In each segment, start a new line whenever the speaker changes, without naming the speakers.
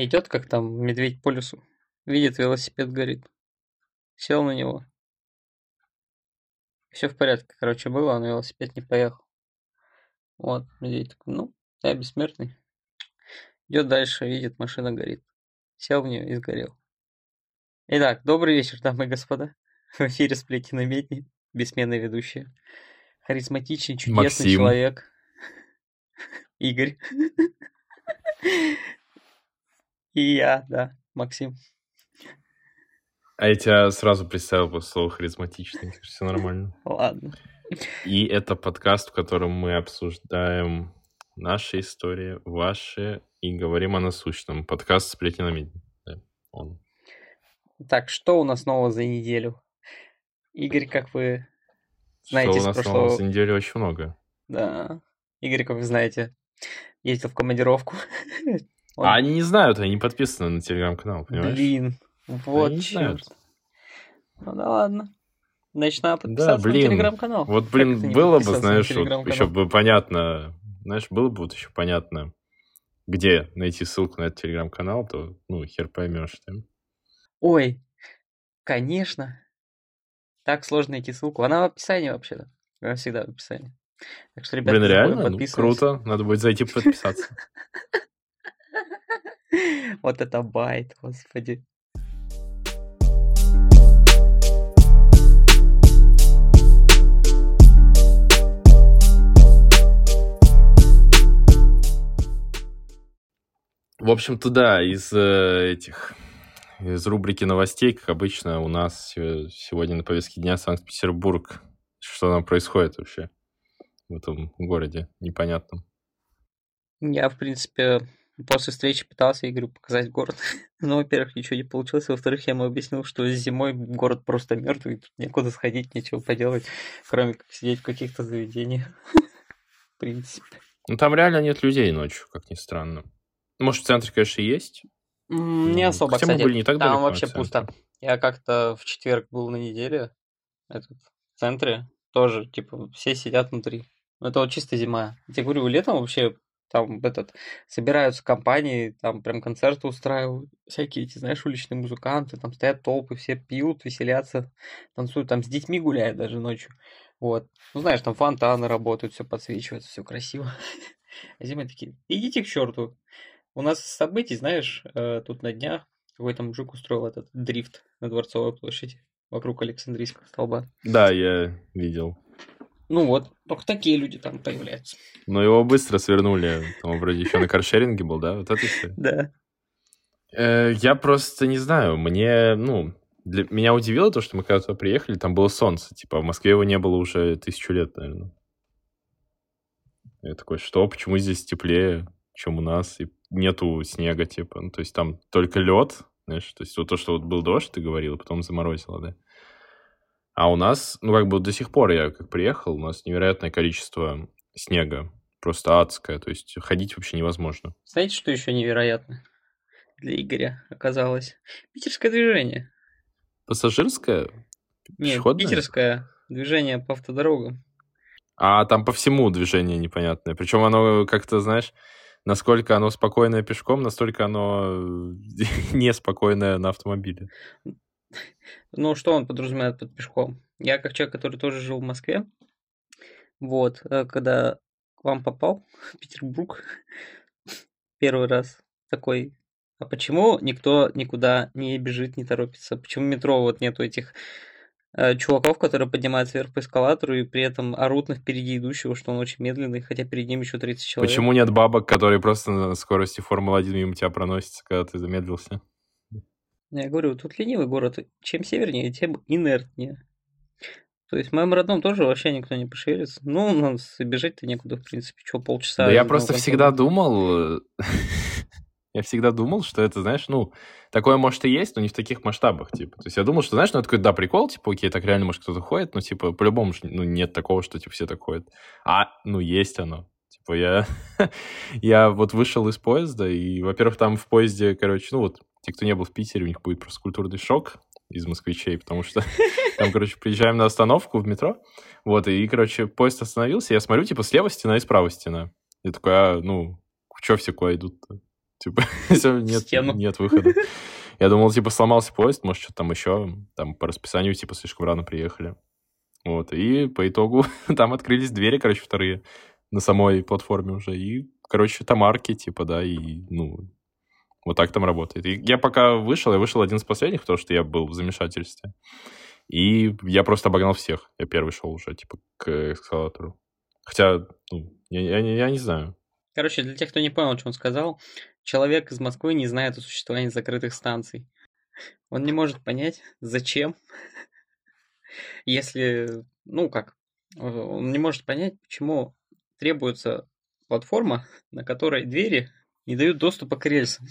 Идет, как там медведь по лесу. Видит, велосипед горит. Сел на него. Все в порядке, короче, было, а на велосипед не поехал. Вот, медведь такой, ну, я бессмертный. Идет дальше, видит, машина горит. Сел в нее и сгорел. Итак, добрый вечер, дамы и господа. В эфире сплети на медни, бессменная ведущая. Харизматичный, чудесный
Максим.
человек. Игорь. И я, да, Максим.
А я тебя сразу представил по слову харизматичный. Все нормально.
Ладно.
И это подкаст, в котором мы обсуждаем наши истории, ваши, и говорим о насущном. Подкаст «Сплетни на медне». Да, он.
Так, что у нас нового за неделю? Игорь, как вы знаете
Что у нас
прошлого...
нового за неделю очень много.
Да. Игорь, как вы знаете, ездил в командировку. Он-
А они не знают, они не подписаны на телеграм-канал, понимаешь?
Блин, вот
Они
черт. Ну да ладно. Значит, надо подписаться
блин.
на телеграм-канал.
Вот, блин, было бы, знаешь, вот еще бы понятно, знаешь, было бы вот еще понятно, где найти ссылку на этот телеграм-канал, то, ну, хер поймешь, да?
Ой, конечно. Так сложно найти ссылку. Она в описании вообще-то. Она всегда в описании. Так что, ребята,
Блин, реально? Ну, круто. Надо будет зайти подписаться.
Вот это байт, господи.
В общем-то, да, из э, этих, из рубрики новостей, как обычно, у нас се- сегодня на повестке дня Санкт-Петербург. Что там происходит вообще в этом городе непонятном?
Я, в принципе, после встречи пытался Игорю показать город. Но, во-первых, ничего не получилось. Во-вторых, я ему объяснил, что зимой город просто мертвый, тут некуда сходить, нечего поделать, кроме как сидеть в каких-то заведениях. В принципе.
Ну, там реально нет людей ночью, как ни странно. Может, в центре, конечно, есть.
Не
Ну,
особо,
хотя мы
кстати.
были не так
Там вообще пусто. Я как-то в четверг был на неделе этот, в центре. Тоже, типа, все сидят внутри. Ну, Это вот чисто зима. Я тебе говорю, летом вообще там этот собираются компании, там прям концерты устраивают, всякие эти, знаешь, уличные музыканты, там стоят толпы, все пьют, веселятся, танцуют, там с детьми гуляют даже ночью. Вот. Ну, знаешь, там фонтаны работают, все подсвечивается, все красиво. А зимой такие, идите к черту. У нас событий, знаешь, э, тут на днях какой-то мужик устроил этот дрифт на Дворцовой площади вокруг Александрийского столба.
Да, я видел.
Ну вот, только такие люди там появляются.
Но его быстро свернули. Там вроде еще на каршеринге был, да? Вот это история.
Да.
Э, Я просто не знаю, мне, ну, для меня удивило то, что мы когда туда приехали, там было солнце, типа, в Москве его не было уже тысячу лет, наверное. Я такой, что, почему здесь теплее, чем у нас, и нету снега, типа, ну, то есть там только лед, знаешь, то есть вот то, что вот был дождь, ты говорил, потом заморозило, да. А у нас, ну, как бы до сих пор я как приехал, у нас невероятное количество снега, просто адское, то есть ходить вообще невозможно.
Знаете, что еще невероятно для Игоря оказалось? Питерское движение.
Пассажирское?
Нет, питерское движение по автодорогам.
А там по всему движение непонятное. Причем оно как-то, знаешь, насколько оно спокойное пешком, настолько оно неспокойное на автомобиле.
Ну, что он подразумевает под пешком? Я, как человек, который тоже жил в Москве, вот, э, когда к вам попал в Петербург первый раз такой, а почему никто никуда не бежит, не торопится? Почему метро вот нету этих э, чуваков, которые поднимаются вверх по эскалатору и при этом орут на впереди идущего, что он очень медленный, хотя перед ним еще 30 человек?
Почему нет бабок, которые просто на скорости Формулы-1 мимо тебя проносятся, когда ты замедлился?
Я говорю, тут ленивый город. Чем севернее, тем инертнее. То есть в моем родном тоже вообще никто не пошевелится. Ну, и бежать-то некуда, в принципе. Что, полчаса?
Да я просто
одного
всегда
конца?
думал... Я всегда думал, что это, знаешь, ну, такое может и есть, но не в таких масштабах, типа. То есть я думал, что, знаешь, ну, это такой, да, прикол, типа, окей, так реально, может, кто-то ходит, но, типа, по-любому, ну, нет такого, что, типа, все так ходят. А, ну, есть оно. Типа, я, я вот вышел из поезда, и, во-первых, там в поезде, короче, ну, вот, те, кто не был в Питере, у них будет просто культурный шок из москвичей, потому что там, короче, приезжаем на остановку в метро, вот, и, короче, поезд остановился, я смотрю, типа, слева стена и справа стена. Я такой, а, ну, что все куда идут-то? Типа, нет,
Стену.
нет выхода. Я думал, типа, сломался поезд, может, что-то там еще. Там по расписанию, типа, слишком рано приехали. Вот, и по итогу там открылись двери, короче, вторые на самой платформе уже. И, короче, там арки, типа, да, и, ну, вот так там работает. И я пока вышел, я вышел один из последних, потому что я был в замешательстве. И я просто обогнал всех. Я первый шел уже, типа, к эскалатору. Хотя, ну, я, я, я не знаю.
Короче, для тех, кто не понял, что он сказал, человек из Москвы не знает о существовании закрытых станций. Он не может понять, зачем, если, ну как, он не может понять, почему требуется платформа, на которой двери не дают доступа к рельсам.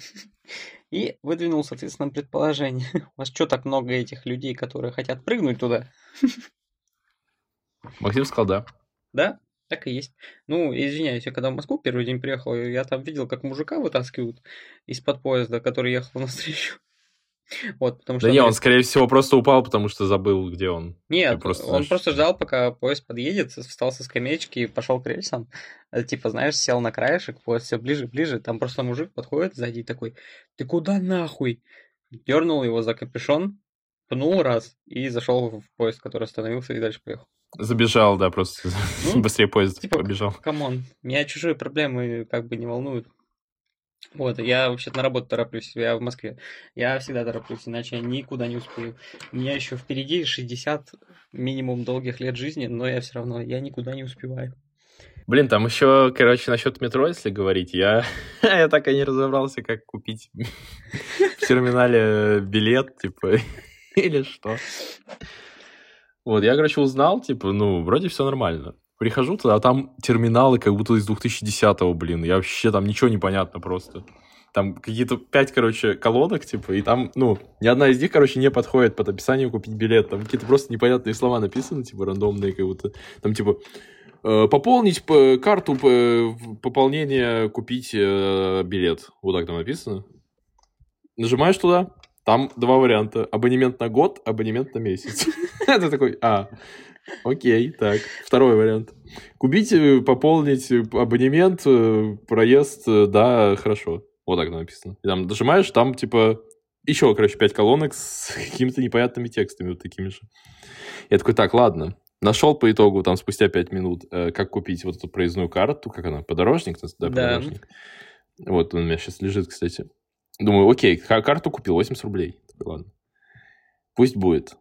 И выдвинул, соответственно, предположение. У вас что так много этих людей, которые хотят прыгнуть туда?
Максим сказал, да.
Да, так и есть. Ну, извиняюсь, я когда в Москву первый день приехал, я там видел, как мужика вытаскивают из-под поезда, который ехал навстречу. Вот, потому что...
Да не,
он
скорее всего, просто упал, потому что забыл, где он.
Нет,
просто,
он
знаешь,
просто ждал, пока поезд подъедет, встал со скамеечки и пошел к рельсам. Э, Типа, знаешь, сел на краешек, поезд все ближе, ближе. Там просто мужик подходит сзади и такой, ты куда нахуй? Дернул его за капюшон, пнул раз и зашел в поезд, который остановился и дальше поехал.
Забежал, да, просто
Ну,
быстрее поезд
типа,
побежал.
Come on, меня чужие проблемы как бы не волнуют. Вот, я вообще-то на работу тороплюсь, я в Москве. Я всегда тороплюсь, иначе я никуда не успею. У меня еще впереди 60 минимум долгих лет жизни, но я все равно, я никуда не успеваю.
Блин, там еще, короче, насчет метро, если говорить, я, я так и не разобрался, как купить в терминале билет, типа, или что. Вот, я, короче, узнал, типа, ну, вроде все нормально. Прихожу туда, а там терминалы как будто из 2010-го, блин. Я вообще там ничего не понятно просто. Там какие-то пять, короче, колонок, типа, и там, ну, ни одна из них, короче, не подходит под описание купить билет. Там какие-то просто непонятные слова написаны, типа, рандомные, как будто. Там, типа, э, пополнить карту п- в- пополнения, купить э, билет. Вот так там написано. Нажимаешь туда, там два варианта. Абонемент на год, абонемент на месяц. Это такой, а, окей, так. Второй вариант. Купить, э, пополнить э, абонемент, э, проезд, да, хорошо. Вот так написано. И там нажимаешь, там, типа, еще, короче, пять колонок с какими-то непонятными текстами вот такими же. Я такой, так, ладно. Нашел по итогу, там, спустя пять минут, как купить вот эту проездную карту, как она, подорожник? Да,
Да.
подорожник. Вот он у меня сейчас лежит, кстати. Думаю, окей, ка- карту купил, 80 рублей. Ладно. Пусть будет.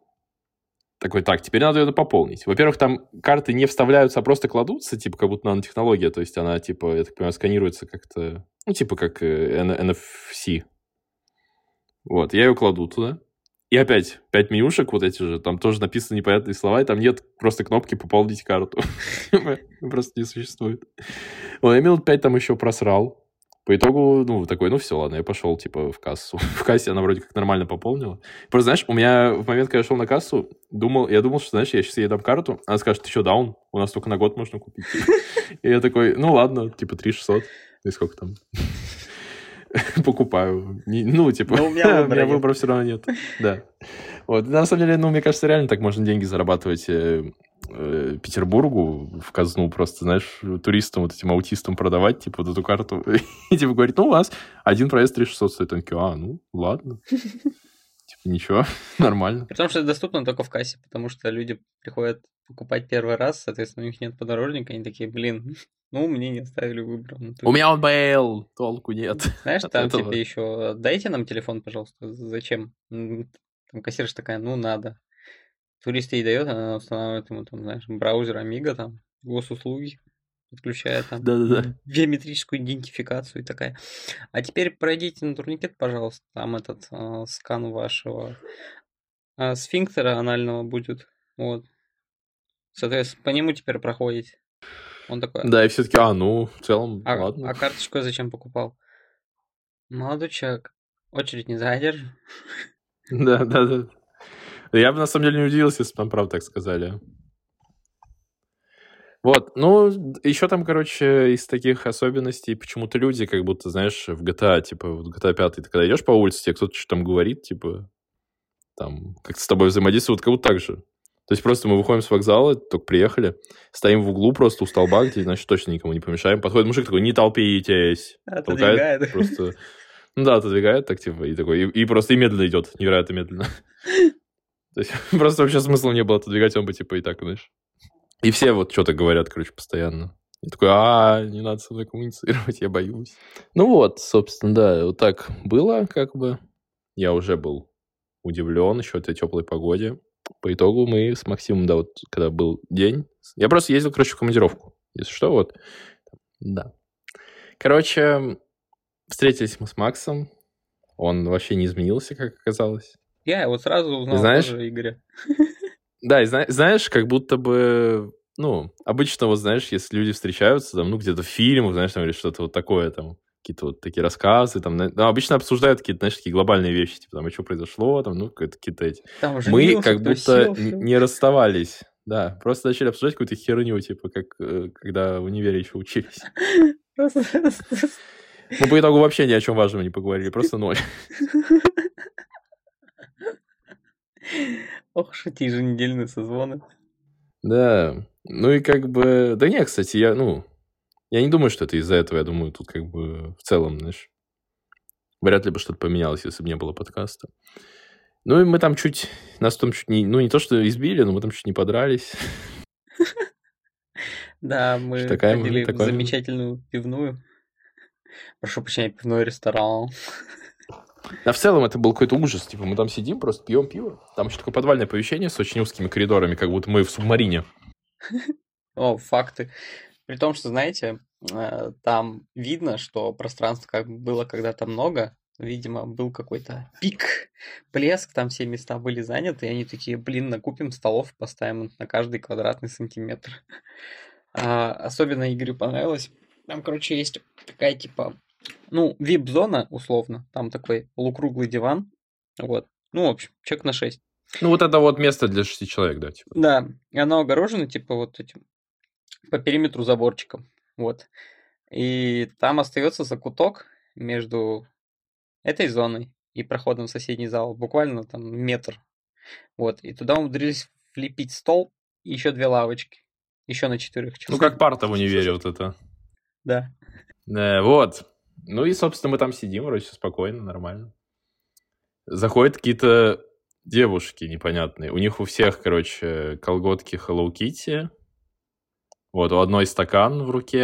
Такой, так, теперь надо ее пополнить. Во-первых, там карты не вставляются, а просто кладутся, типа, как будто нанотехнология. То есть она, типа, я так понимаю, сканируется как-то, ну, типа, как э, NFC. Вот, я ее кладу туда. И опять, пять менюшек вот эти же, там тоже написаны непонятные слова, и там нет просто кнопки «Пополнить карту». Просто не существует. Вот, я минут пять там еще просрал. По итогу, ну, такой, ну, все, ладно, я пошел, типа, в кассу. В кассе она вроде как нормально пополнила. Просто, знаешь, у меня в момент, когда я шел на кассу, думал, я думал, что, знаешь, я сейчас ей дам карту, она скажет, ты что, даун? У нас только на год можно купить. И я такой, ну, ладно, типа, 3600. И сколько там? Покупаю. Ну, типа,
Но у меня выбора
все равно нет. Да. Вот, на самом деле, ну, мне кажется, реально так можно деньги зарабатывать э, э, Петербургу в казну просто, знаешь, туристам, вот этим аутистам продавать, типа, вот эту карту. И, типа, говорить, ну, у вас один проезд 3600 стоит. Они такие, а, ну, ладно. Типа, ничего, нормально.
Потому что это доступно только в кассе, потому что люди приходят покупать первый раз, соответственно, у них нет подорожника, они такие, блин, ну, мне не оставили выбор. натуре».
У меня он был, толку нет.
Знаешь, там типа еще дайте нам телефон, пожалуйста. Зачем? Там кассирша такая, ну надо. Турист ей дает, она устанавливает ему там, знаешь, браузер Амига, там, госуслуги, подключает там
Да-да-да.
биометрическую идентификацию и такая. А теперь пройдите на турникет, пожалуйста, там этот а, скан вашего а, сфинктера анального будет. Вот. Соответственно, по нему теперь проходите. Он такой,
Да, и все-таки, а, ну, в целом,
а,
ладно.
а карточку зачем покупал? Молодой человек, очередь не задержишь.
Да, да, да. Я бы на самом деле не удивился, если бы нам правда так сказали. Вот, ну, еще там, короче, из таких особенностей почему-то люди, как будто, знаешь, в GTA, типа, в GTA 5, ты когда идешь по улице, тебе кто-то что-то там говорит, типа, там, как с тобой взаимодействуют, как будто так же. То есть просто мы выходим с вокзала, только приехали, стоим в углу просто у столба, где, значит, точно никому не помешаем. Подходит мужик такой, не толпитесь.
Отодвигает.
просто... Ну да, отодвигает так, типа, и такой, и, и просто и медленно идет, невероятно медленно. То есть просто вообще смысла не было отодвигать, он бы, типа, и так, знаешь. И все вот что-то говорят, короче, постоянно. Я такой, а, не надо со мной коммуницировать, я боюсь. Ну вот, собственно, да, вот так было, как бы. Я уже был удивлен еще этой теплой погоде. По итогу мы с Максимом, да, вот когда был день, я просто ездил, короче, в командировку. Если что, вот, да. Короче, встретились мы с Максом. Он вообще не изменился, как оказалось.
Я вот сразу узнал
знаешь,
тоже Игоря.
Да, и зна- знаешь, как будто бы, ну, обычно вот, знаешь, если люди встречаются, там, ну, где-то в фильмах, знаешь, там, или что-то вот такое, там, какие-то вот такие рассказы, там, ну, обычно обсуждают какие-то, знаешь, такие глобальные вещи, типа, там, а что произошло, там, ну, какие-то эти.
Там
Мы как будто
сел,
не расставались, да, просто начали обсуждать какую-то херню, типа, как э, когда в универе еще учились.
Просто-
Мы по итогу вообще ни о чем важном не поговорили, просто ноль.
Ох, эти еженедельные созвоны.
Да, ну и как бы... Да не, кстати, я, ну, я не думаю, что это из-за этого, я думаю, тут как бы в целом, знаешь, вряд ли бы что-то поменялось, если бы не было подкаста. Ну и мы там чуть, нас там чуть не, ну не то, что избили, но мы там чуть не подрались.
Да, мы
такая-
ходили в замечательную пивную. Прошу прощения, пивной ресторан.
А в целом это был какой-то ужас. Типа мы там сидим, просто пьем пиво. Там еще такое подвальное помещение с очень узкими коридорами, как будто мы в субмарине.
О, факты. При том, что, знаете, э, там видно, что пространства как бы было когда-то много. Видимо, был какой-то пик, блеск, там все места были заняты, и они такие, блин, накупим столов, поставим на каждый квадратный сантиметр. А, особенно Игорю понравилось. Там, короче, есть такая, типа, ну, вип-зона, условно. Там такой полукруглый диван. Вот. Ну, в общем, человек на 6.
Ну вот это вот место для шести человек, да, типа.
Да, и оно огорожено, типа, вот этим по периметру заборчиком. Вот. И там остается закуток между этой зоной и проходом в соседний зал. Буквально там метр. Вот. И туда умудрились влепить стол и еще две лавочки. Еще на четырех
Ну
человек.
как парта в универе вот это.
Да.
Э, вот. Ну и, собственно, мы там сидим, вроде всё спокойно, нормально. Заходят какие-то девушки непонятные. У них у всех, короче, колготки Hello Kitty. Вот, у одной стакан в руке.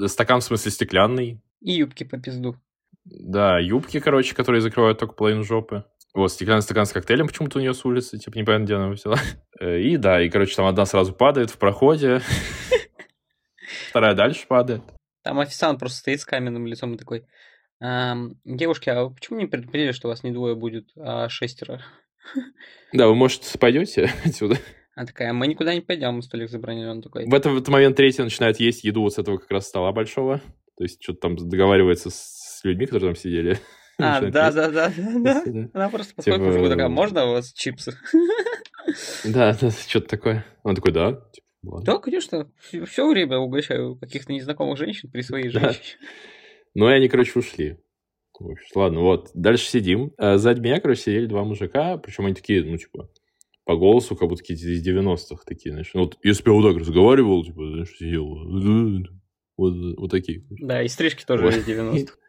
э, Стакан, в смысле, стеклянный.
И юбки по пизду.
Да, юбки, короче, которые закрывают только половину жопы. Вот, стеклянный стакан с коктейлем почему-то у нее с улицы, типа, непонятно, где она его взяла. Э, И да, и, короче, там одна сразу падает в проходе, вторая дальше падает.
Там официант просто стоит с каменным лицом и такой... «Ам, девушки, а вы почему не предупредили, что вас не двое будет, а шестеро?
Да, вы, может, пойдете отсюда?
Она такая, мы никуда не пойдем, столик забронирован. Он такой,
В этот, в этот момент третий начинает есть еду вот с этого как раз стола большого. То есть что-то там договаривается с людьми, которые там сидели.
А, да, да, да, да, да. Она просто подходит к
Типа,
мужику такая, можно у вас чипсы?
да, да, что-то такое. Он такой, да. Ладно.
Да, конечно, все время угощаю каких-то незнакомых женщин при своей
Да.
женщине.
Ну, и они, короче, ушли. Ладно, вот. Дальше сидим. Сзади меня, короче, сидели два мужика. Причем они такие, ну, типа, по голосу, как будто какие-то из 90-х такие, знаешь. Ну, вот если бы я вот так разговаривал, типа, знаешь, сидел. Вот, вот такие.
Да, и стрижки тоже
Вот.
из 90-х.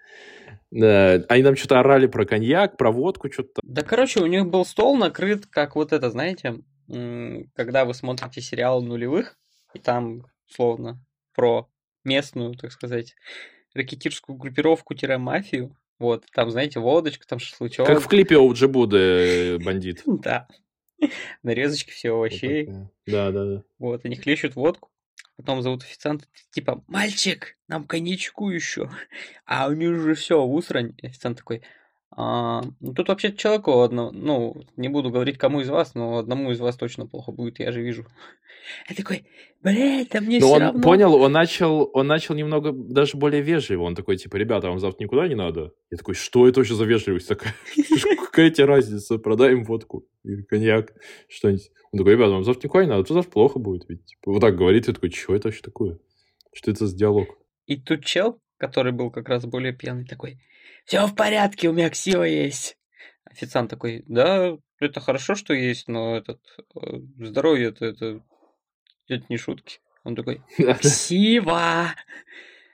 Да, они там что-то орали про коньяк, про водку, что-то.
Да, короче, у них был стол накрыт, как вот это, знаете, когда вы смотрите сериал нулевых, и там, словно, про местную, так сказать, ракетирскую группировку-мафию, вот, там, знаете, водочка, там шашлычок.
Как в клипе Оуджи Буды э, бандит.
Да. Нарезочки все овощей.
Да, да, да.
Вот, они хлещут водку. Потом зовут официанта, типа, мальчик, нам коньячку еще. А у них уже все, усрань. И официант такой, «А, ну, тут вообще человеку одно, ну, не буду говорить, кому из вас, но одному из вас точно плохо будет, я же вижу. Я такой, блядь, да мне
Но
все
он
равно.
понял, он начал, он начал немного даже более вежливо. Он такой, типа, ребята, вам завтра никуда не надо? Я такой, что это вообще за вежливость такая? Какая тебе разница? Продаем водку или коньяк, что-нибудь. Он такой, ребята, вам завтра никуда не надо, то завтра плохо будет. Ведь, типа, вот так говорит, я такой, что это вообще такое? Что это за диалог?
И тут чел, который был как раз более пьяный, такой, все в порядке, у меня ксива есть. Официант такой, да, это хорошо, что есть, но этот э, здоровье это, это, это не шутки. Он такой, спасибо,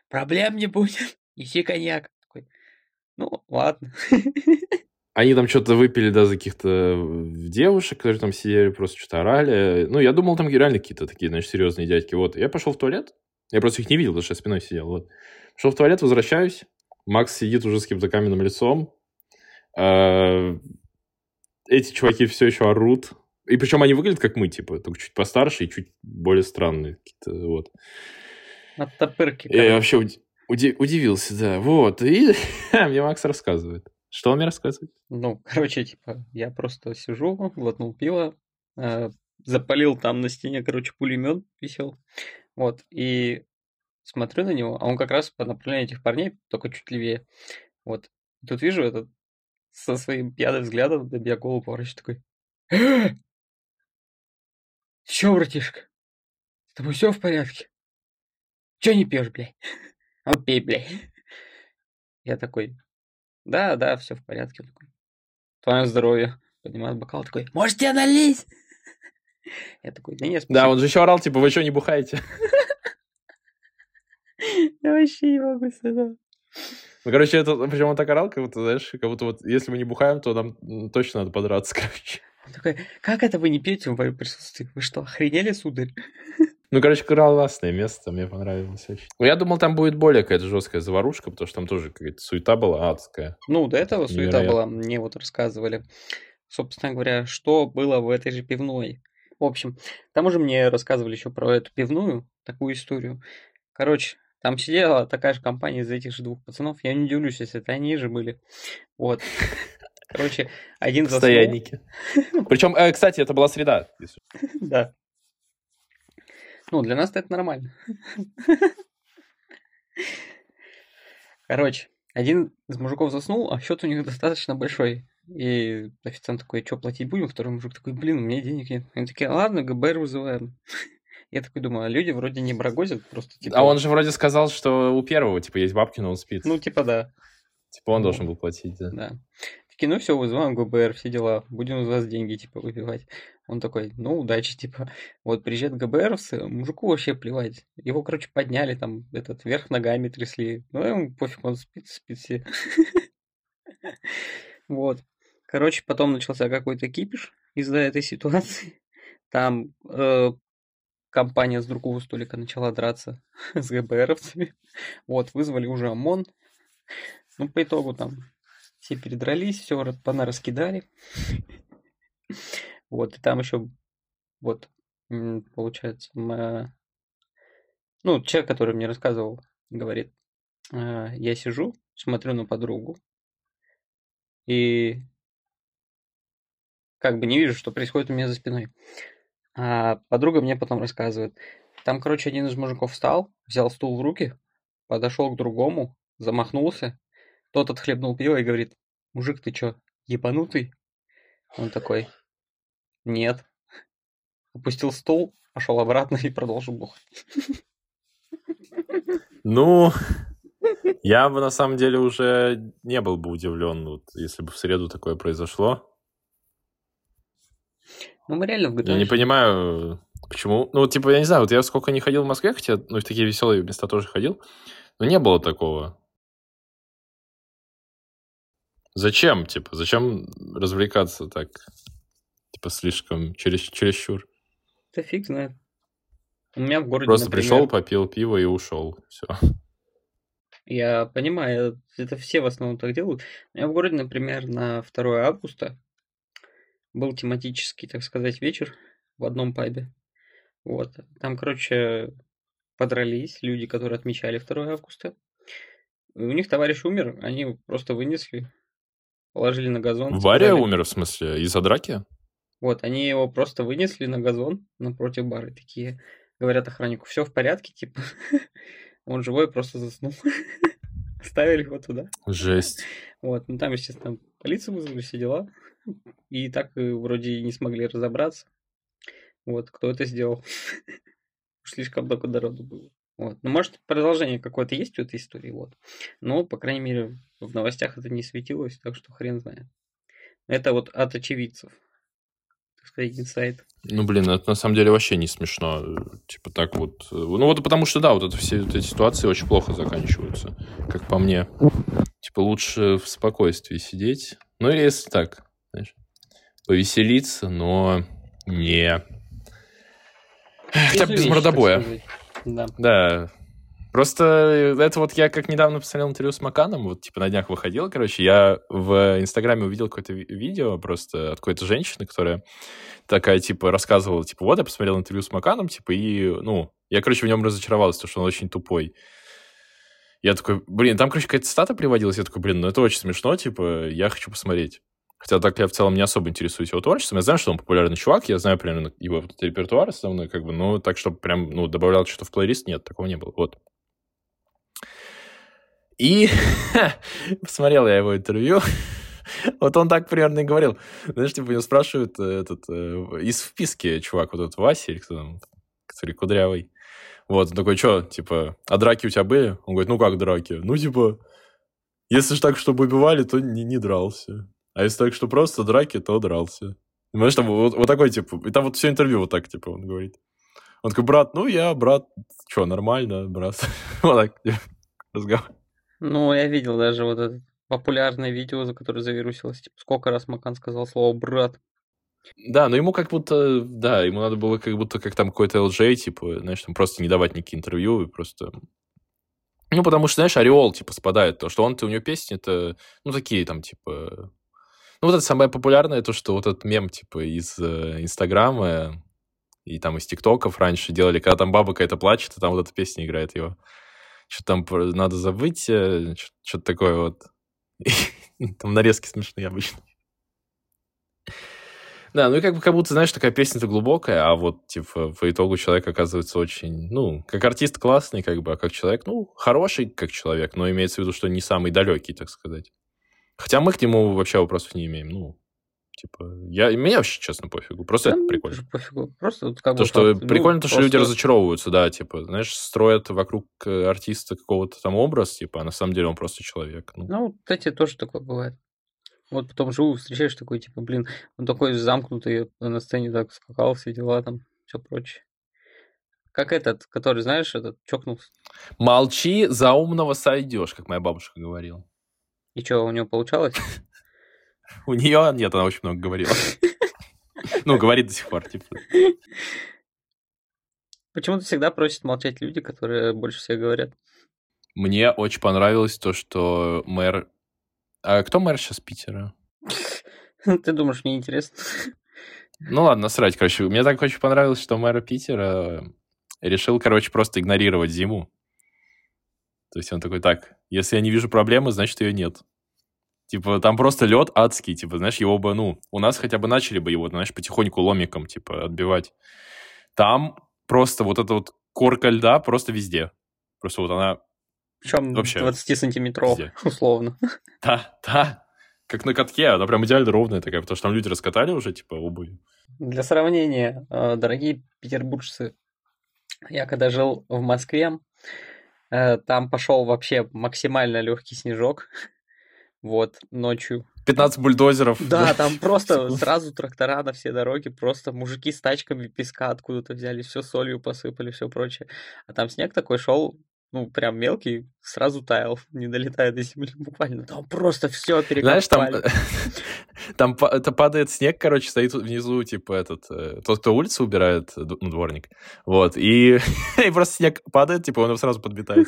проблем не будет, неси коньяк. Такой, ну, ладно.
Они там что-то выпили, да, за каких-то э, девушек, которые там сидели, просто что-то орали. Ну, я думал, там реально какие-то такие, значит, серьезные дядьки. Вот, я пошел в туалет, я просто их не видел, потому что я спиной сидел, вот. Пошел в туалет, возвращаюсь, Макс сидит уже с каким-то каменным лицом. А, эти чуваки все еще орут. И причем они выглядят как мы, типа, только чуть постарше и чуть более странные какие-то, вот.
От топырки.
Я вообще уди- удивился, да. Вот, и мне Макс рассказывает. Что он мне рассказывает?
Ну, короче, типа, я просто сижу, глотнул пиво, э, запалил там на стене, короче, пулемет висел. Вот, и смотрю на него, а он как раз по направлению этих парней, только чуть левее. Вот. И тут вижу этот со своим пьяным взглядом на меня голову поворачивает такой. «Э! Чё, братишка? С тобой все в порядке? Чё не пьешь, блядь? А пей, блядь. Я такой, да, да, все в порядке. Такой, Твое здоровье. Поднимает бокал такой, может тебе налить? Я такой, да нет,
Да, он же еще орал, типа, вы что, не бухаете?
Я вообще не могу с этого.
Ну, короче, это, причем он так орал, как будто, знаешь, как будто вот, если мы не бухаем, то нам точно надо подраться, короче.
Он такой, как это вы не пьете в моем присутствии? Вы что, охренели, сударь?
Ну, короче, классное место, мне понравилось очень. Ну, я думал, там будет более какая-то жесткая заварушка, потому что там тоже какая-то суета была адская.
Ну, до этого суета была, мне вот рассказывали. Собственно говоря, что было в этой же пивной. В общем, там уже мне рассказывали еще про эту пивную, такую историю. Короче, там сидела такая же компания из этих же двух пацанов. Я не удивлюсь, если это они же были. Вот. Короче, один заснул.
Стоянники. Причем, э, кстати, это была среда.
Да. Ну, для нас это нормально. Короче, один из мужиков заснул, а счет у них достаточно большой. И официант такой, что платить будем? Второй мужик такой, блин, у меня денег нет. Они такие, ладно, ГБР вызываем. Я такой думаю, а люди вроде не брагозят, просто типа...
А он же вроде сказал, что у первого, типа, есть бабки, но он спит.
Ну, типа, да.
Типа он должен был платить, да.
Да. Такие, ну все, вызываем ГБР, все дела, будем у вас деньги, типа, выбивать. Он такой, ну, удачи, типа. Вот приезжает ГБРовцы, мужику вообще плевать. Его, короче, подняли, там, этот, вверх ногами трясли. Ну, ему пофиг, он спит, спит все. Вот. Короче, потом начался какой-то кипиш из-за этой ситуации. Там э, компания с другого столика начала драться с ГБРовцами. Вот, вызвали уже ОМОН. Ну, по итогу там все передрались, все пана раскидали. Вот, и там еще, вот, получается, мы... ну, человек, который мне рассказывал, говорит, «А, я сижу, смотрю на подругу, и как бы не вижу, что происходит у меня за спиной. А подруга мне потом рассказывает. Там, короче, один из мужиков встал, взял стул в руки, подошел к другому, замахнулся. Тот отхлебнул пиво и говорит, мужик, ты чё, ебанутый? Он такой, нет. Опустил стул, пошел обратно и продолжил бухать.
Ну, я бы на самом деле уже не был бы удивлен, вот, если бы в среду такое произошло.
Ну, мы реально в GTA.
Я не понимаю, почему. Ну, типа, я не знаю, вот я сколько не ходил в Москве, хотя, ну, в такие веселые места тоже ходил, но не было такого. Зачем, типа, зачем развлекаться так, типа, слишком, через, чересчур?
Да фиг знает. У меня в городе,
Просто
например,
пришел, попил пиво и ушел. Все.
Я понимаю, это все в основном так делают. У меня в городе, например, на 2 августа был тематический, так сказать, вечер в одном пабе. Вот. Там, короче, подрались люди, которые отмечали 2 августа. И у них товарищ умер, они просто вынесли, положили на газон.
Варя
сказали-
умер, в смысле, из-за драки?
Вот, они его просто вынесли на газон напротив бара. и Такие говорят охраннику, все в порядке, типа. Он живой, просто заснул. Ставили его туда.
Жесть.
Вот, ну там, естественно, полицию вызвали, все дела. И так э, вроде не смогли разобраться. Вот, кто это сделал. Слишком много народу было. Вот. Ну, может, продолжение какое-то есть у этой истории, вот. Но, по крайней мере, в новостях это не светилось, так что хрен знает. Это вот от очевидцев. так сказать, инсайт.
Ну, блин, это на самом деле вообще не смешно. Типа так вот. Ну, вот потому что, да, вот это все эти ситуации очень плохо заканчиваются, как по мне. Типа лучше в спокойствии сидеть. Ну, или если так, знаешь, повеселиться, но не... Хотя бы без мордобоя.
Да.
Да. Просто это вот я как недавно посмотрел интервью с Маканом, вот типа на днях выходил, короче, я в Инстаграме увидел какое-то видео просто от какой-то женщины, которая такая, типа, рассказывала, типа, вот я посмотрел интервью с Маканом, типа, и, ну, я, короче, в нем разочаровался, потому что он очень тупой. Я такой, блин, там, короче, какая-то стата приводилась, я такой, блин, ну это очень смешно, типа, я хочу посмотреть. Хотя так я в целом не особо интересуюсь его творчеством. Я знаю, что он популярный чувак, я знаю примерно его репертуар основной, как бы, но так, чтобы прям, ну, добавлял что-то в плейлист, нет, такого не было. Вот. И посмотрел я его интервью. Вот он так примерно и говорил. Знаешь, типа, его спрашивают э, этот, э, из вписки чувак, вот этот Вася, или кто там, который кудрявый. Вот, он такой, что, типа, а драки у тебя были? Он говорит, ну как драки? Ну, типа, если же так, чтобы убивали, то не, не дрался. А если так, что просто драки, то дрался. Понимаешь, там вот, вот такой, типа, и там вот все интервью вот так, типа, он говорит. Он такой, брат, ну я, брат, что, нормально, брат. вот так, типа, разговаривает.
Ну, я видел даже вот это популярное видео, за которое завирусилось. Типа, сколько раз Макан сказал слово «брат».
Да, но ему как будто, да, ему надо было как будто как там какой-то LJ, типа, знаешь, там просто не давать никакие интервью и просто... Ну, потому что, знаешь, ореол, типа, спадает. То, что он-то, у него песни-то, ну, такие там, типа... Ну, вот это самое популярное, то, что вот этот мем, типа, из э, Инстаграма и там из ТикТоков раньше делали, когда там баба какая-то плачет, и там вот эта песня играет его что там надо забыть, э, что-то такое вот. Там нарезки смешные обычно. Да, ну и как бы как будто, знаешь, такая песня-то глубокая, а вот, типа, по итогу человек оказывается очень, ну, как артист классный, как бы, а как человек, ну, хороший как человек, но имеется в виду, что не самый далекий, так сказать. Хотя мы к нему вообще вопросов не имеем, ну, Типа, я, меня вообще, честно, пофигу. Просто да, это прикольно.
Пофигу. Просто вот как
то,
бы
что
факт.
прикольно,
ну,
то, что
просто...
люди разочаровываются, да, типа, знаешь, строят вокруг э, артиста какого-то там образ, типа, а на самом деле он просто человек.
Ну, ну кстати, тоже такое бывает. Вот потом живу, встречаешь такой, типа, блин, он такой замкнутый, на сцене так скакал, все дела там, все прочее. Как этот, который, знаешь, этот чокнулся.
Молчи, за умного сойдешь, как моя бабушка говорила.
И что, у него получалось?
У нее нет, она очень много говорила. Ну, говорит до сих пор, типа.
Почему-то всегда просят молчать люди, которые больше всех говорят.
Мне очень понравилось то, что мэр... А кто мэр сейчас Питера?
Ты думаешь, мне интересно?
Ну ладно, насрать, короче. Мне так очень понравилось, что мэр Питера решил, короче, просто игнорировать зиму. То есть он такой, так, если я не вижу проблемы, значит, ее нет. Типа, там просто лед адский, типа, знаешь, его бы, ну, у нас хотя бы начали бы его, знаешь, потихоньку ломиком, типа, отбивать. Там просто вот эта вот корка льда просто везде. Просто вот она
Причем вообще 20 сантиметров, везде. условно.
Да, да. Как на катке, она прям идеально ровная такая, потому что там люди раскатали уже, типа, обувь.
Для сравнения, э, дорогие петербуржцы, я когда жил в Москве, там пошел вообще максимально легкий снежок. Вот, ночью.
15 бульдозеров.
Да, там просто сразу трактора на все дороги, просто мужики с тачками песка откуда-то взяли, все солью посыпали, все прочее. А там снег такой шел, ну, прям мелкий, сразу таял, не долетая до земли буквально. Там просто все перекопали.
Знаешь, там, там это падает снег, короче, стоит внизу, типа, этот, э, тот, кто улицу убирает, ну, дворник, вот, и, и просто снег падает, типа, он сразу подметает.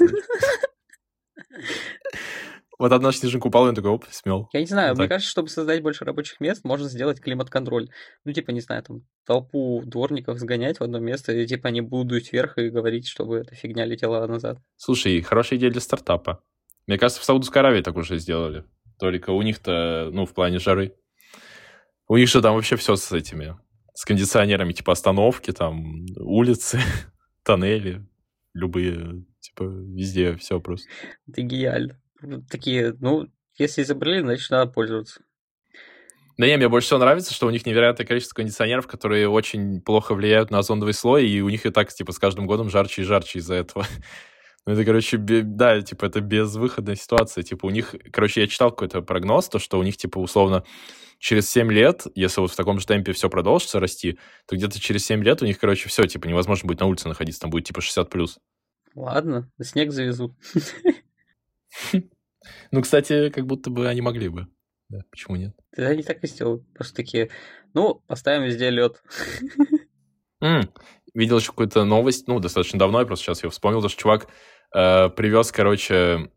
Вот одна снежинка упала, и он такой, оп, смел.
Я не знаю, вот мне так. кажется, чтобы создать больше рабочих мест, можно сделать климат-контроль. Ну, типа, не знаю, там, толпу дворников сгонять в одно место, и, типа, они будут вверх и говорить, чтобы эта фигня летела назад.
Слушай, хорошая идея для стартапа. Мне кажется, в Саудовской Аравии так уже сделали. Только у них-то, ну, в плане жары. У них же там вообще все с этими, с кондиционерами, типа остановки, там, улицы, тоннели, любые, типа, везде все просто.
Это гениально такие, ну, если изобрели, значит, надо пользоваться.
Да не, мне больше всего нравится, что у них невероятное количество кондиционеров, которые очень плохо влияют на озоновый слой, и у них и так, типа, с каждым годом жарче и жарче из-за этого. Ну, это, короче, да, типа, это безвыходная ситуация. Типа, у них, короче, я читал какой-то прогноз, то, что у них, типа, условно, через 7 лет, если вот в таком же темпе все продолжится расти, то где-то через 7 лет у них, короче, все, типа, невозможно будет на улице находиться, там будет, типа, 60 плюс.
Ладно, снег завезу.
Ну, кстати, как будто бы они могли бы. Да, почему нет?
Да они так и сделают. Просто такие, ну, поставим везде лед.
Видел еще какую-то новость, ну, достаточно давно, я просто сейчас ее вспомнил, то, что чувак э, привез, короче...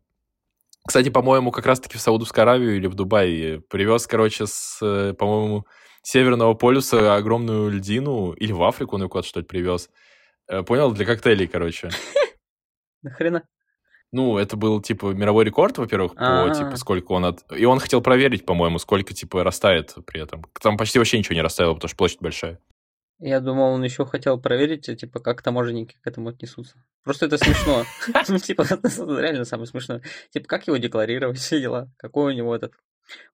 Кстати, по-моему, как раз-таки в Саудовскую Аравию или в Дубай привез, короче, с, э, по-моему, Северного полюса огромную льдину, или в Африку он ее куда-то, что ли, привез. Э, Понял? Для коктейлей, короче.
Нахрена?
Ну, это был, типа, мировой рекорд, во-первых, по,
А.
типа, сколько он от... И он хотел проверить, по-моему, сколько, типа, растает при этом. Там почти вообще ничего не растаяло, потому что площадь большая.
Я думал, он еще хотел проверить, типа, как таможенники к этому отнесутся. Просто это смешно. Ну, типа, реально самое смешное. Типа, как его декларировать, все дела? Какой у него этот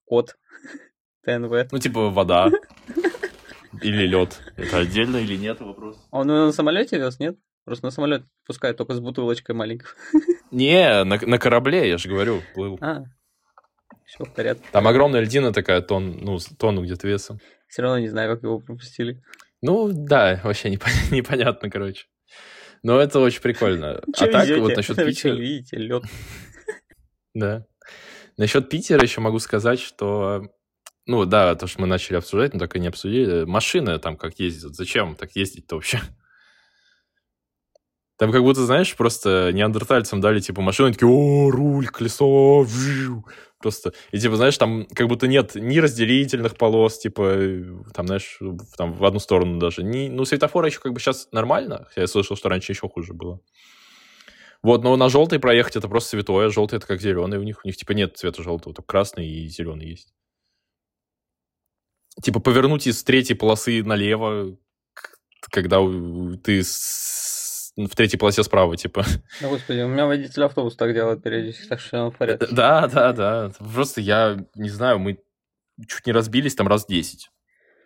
код ТНВ?
Ну, типа, вода. Или лед. Это отдельно или нет вопрос?
Он на самолете вез, нет? Просто на самолет пускают только с бутылочкой маленькой.
Не, на, на корабле, я же говорю, плыл.
А, все в порядке.
Там огромная льдина такая, тон, ну, тонну где-то весом.
Все равно не знаю, как его пропустили.
Ну, да, вообще непон- непонятно, короче. Но это очень прикольно. А так, вот насчет Питера...
видите, лед.
Да. Насчет Питера еще могу сказать, что... Ну, да, то, что мы начали обсуждать, но так и не обсудили. Машины там как ездят. Зачем так ездить-то вообще? Там как будто, знаешь, просто неандертальцам дали, типа, машину, такие, о, руль, колесо, вжу». просто. И, типа, знаешь, там как будто нет ни разделительных полос, типа, э, там, знаешь, там в одну сторону даже. Ни, ну, светофора еще как бы сейчас нормально, я слышал, что раньше еще хуже было. Вот, но на желтый проехать это просто святое, желтый это как зеленый у них, у них типа нет цвета желтого, только красный и зеленый есть. Типа повернуть из третьей полосы налево, когда ты с- в третьей полосе справа, типа.
Да, господи, у меня водитель автобуса так делает периодически, так что в порядке.
Да, да, да. Просто я не знаю, мы чуть не разбились там раз 10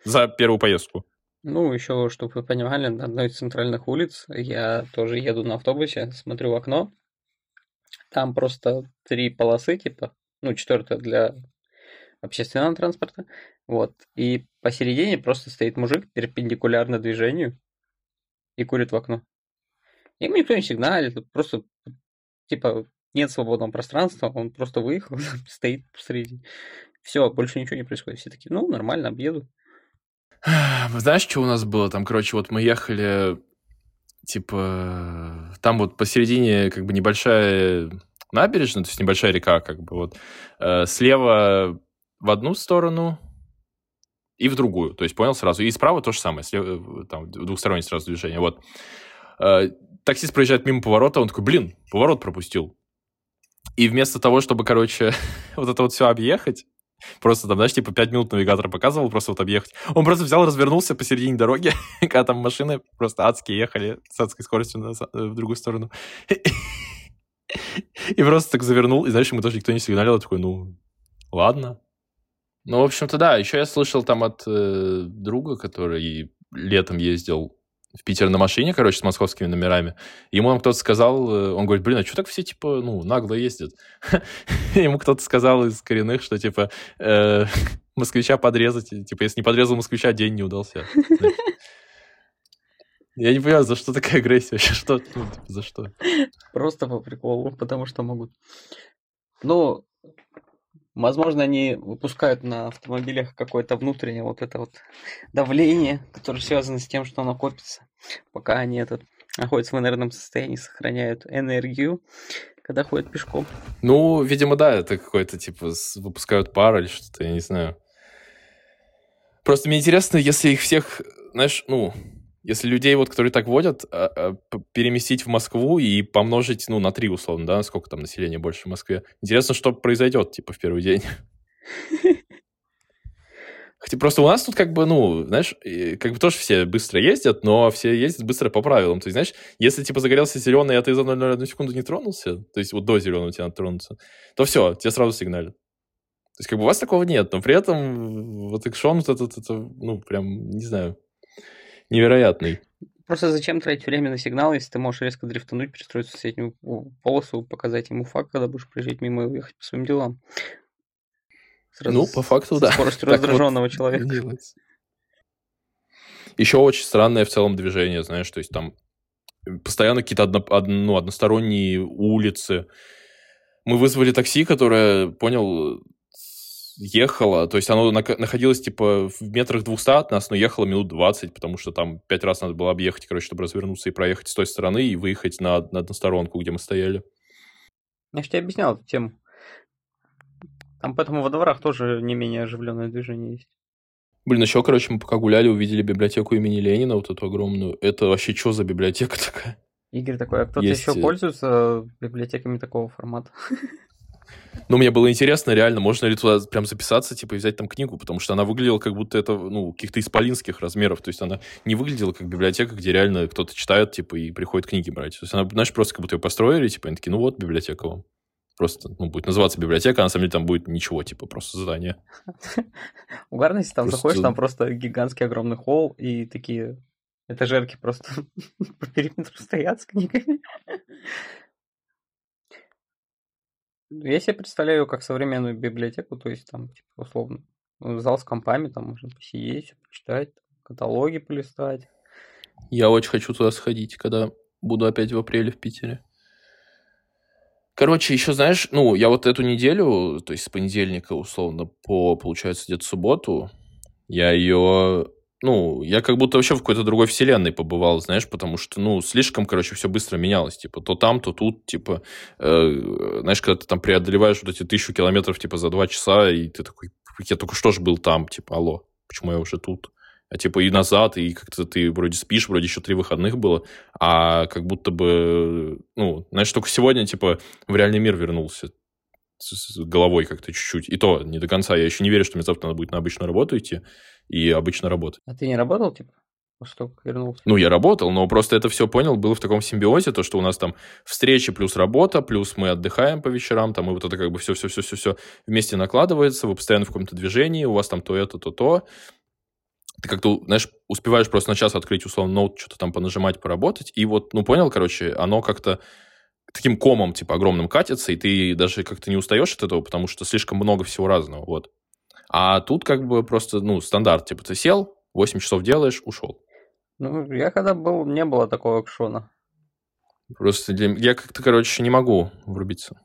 за первую поездку.
Ну, еще, чтобы вы понимали, на одной из центральных улиц я тоже еду на автобусе, смотрю в окно. Там просто три полосы, типа, ну, четвертая для общественного транспорта. Вот. И посередине просто стоит мужик перпендикулярно движению и курит в окно. Ему никто не сигналит, просто, типа, нет свободного пространства, он просто выехал, стоит посреди. Все, больше ничего не происходит. Все такие, ну, нормально, объеду.
Знаешь, что у нас было? Там, короче, вот мы ехали, типа, там вот посередине как бы небольшая набережная, то есть небольшая река, как бы вот. Э, слева в одну сторону и в другую. То есть, понял сразу. И справа то же самое. Слева, э, там двухстороннее сразу движение. Вот. Э, таксист проезжает мимо поворота, он такой, блин, поворот пропустил. И вместо того, чтобы, короче, вот это вот все объехать, Просто там, знаешь, типа 5 минут навигатор показывал, просто вот объехать. Он просто взял, развернулся посередине дороги, когда там машины просто адские ехали с адской скоростью на, в другую сторону. И просто так завернул, и, знаешь, ему тоже никто не сигналил, я такой, ну, ладно. Ну, в общем-то, да, еще я слышал там от э, друга, который летом ездил в Питер на машине, короче, с московскими номерами. Ему там кто-то сказал, э, он говорит, блин, а что так все, типа, ну, нагло ездят? Ему кто-то сказал из коренных, что, типа, э, москвича подрезать, типа, если не подрезал москвича, день не удался. Я не понимаю, за что такая агрессия что, ну, типа, за что?
Просто по приколу, потому что могут. Ну, возможно, они выпускают на автомобилях какое-то внутреннее вот это вот давление, которое связано с тем, что оно копится, пока они этот находятся в инертном состоянии, сохраняют энергию, когда ходят пешком.
Ну, видимо, да, это какой-то, типа, выпускают пар или что-то, я не знаю. Просто мне интересно, если их всех, знаешь, ну, если людей, вот, которые так водят, а, а, переместить в Москву и помножить, ну, на три, условно, да, сколько там населения больше в Москве. Интересно, что произойдет, типа, в первый день. Хотя просто у нас тут как бы, ну, знаешь, как бы тоже все быстро ездят, но все ездят быстро по правилам. То есть, знаешь, если, типа, загорелся зеленый, а ты за 0,01 секунду не тронулся, то есть вот до зеленого тебе надо тронуться, то все, тебе сразу сигналят. То есть, как бы у вас такого нет, но при этом вот экшон вот этот, это, ну, прям, не знаю, невероятный.
Просто зачем тратить время на сигнал, если ты можешь резко дрифтануть, перестроиться в соседнюю полосу, показать ему факт, когда будешь проезжать мимо и уехать по своим делам.
Сразу ну, по факту, да.
скоростью раздраженного вот человека. Делается.
Еще очень странное в целом движение, знаешь, то есть там постоянно какие-то одно, од, ну, односторонние улицы. Мы вызвали такси, которое, понял, ехало, то есть оно находилось, типа, в метрах 200 от нас, но ехало минут 20, потому что там пять раз надо было объехать, короче, чтобы развернуться и проехать с той стороны и выехать на, на односторонку, где мы стояли.
Я же тебе объяснял эту тему. Там поэтому во дворах тоже не менее оживленное движение есть.
Блин, еще, короче, мы пока гуляли, увидели библиотеку имени Ленина, вот эту огромную. Это вообще что за библиотека такая?
Игорь такой, а кто-то есть... еще пользуется библиотеками такого формата?
Ну, мне было интересно, реально, можно ли туда прям записаться, типа, и взять там книгу, потому что она выглядела как будто это, ну, каких-то исполинских размеров, то есть она не выглядела как библиотека, где реально кто-то читает, типа, и приходит книги брать. То есть она, знаешь, просто как будто ее построили, типа, они такие, ну вот, библиотека вам. Просто, ну, будет называться библиотека, а на самом деле там будет ничего, типа, просто здание.
Угарно, если там просто... заходишь, там просто гигантский огромный холл, и такие этажерки просто по периметру стоят с книгами. Я себе представляю как современную библиотеку, то есть там, типа, условно, зал с компами, там можно посидеть, почитать, каталоги полистать.
Я очень хочу туда сходить, когда буду опять в апреле в Питере. Короче, еще знаешь, ну, я вот эту неделю, то есть с понедельника, условно, по, получается, где-то субботу, я ее ну, я как будто вообще в какой-то другой вселенной побывал, знаешь, потому что, ну, слишком, короче, все быстро менялось, типа, то там, то тут, типа, э, знаешь, когда ты там преодолеваешь вот эти тысячу километров, типа, за два часа, и ты такой, я только что же был там, типа, алло, почему я уже тут? А типа и назад, и как-то ты вроде спишь, вроде еще три выходных было, а как будто бы, ну, знаешь, только сегодня, типа, в реальный мир вернулся с головой как-то чуть-чуть. И то не до конца. Я еще не верю, что мне завтра надо будет на обычную работу идти и обычно работать.
А ты не работал, типа? После вернулся?
Ну, я работал, но просто это все понял, было в таком симбиозе, то, что у нас там встречи плюс работа, плюс мы отдыхаем по вечерам, там, и вот это как бы все-все-все-все вместе накладывается, вы постоянно в каком-то движении, у вас там то это, то то. Ты как-то, знаешь, успеваешь просто на час открыть, условно, ноут, что-то там понажимать, поработать, и вот, ну, понял, короче, оно как-то таким комом, типа, огромным катится, и ты даже как-то не устаешь от этого, потому что слишком много всего разного, вот. А тут как бы просто, ну, стандарт, типа ты сел, 8 часов делаешь, ушел.
Ну, я когда был, не было такого экшона.
Просто я как-то, короче, не могу врубиться.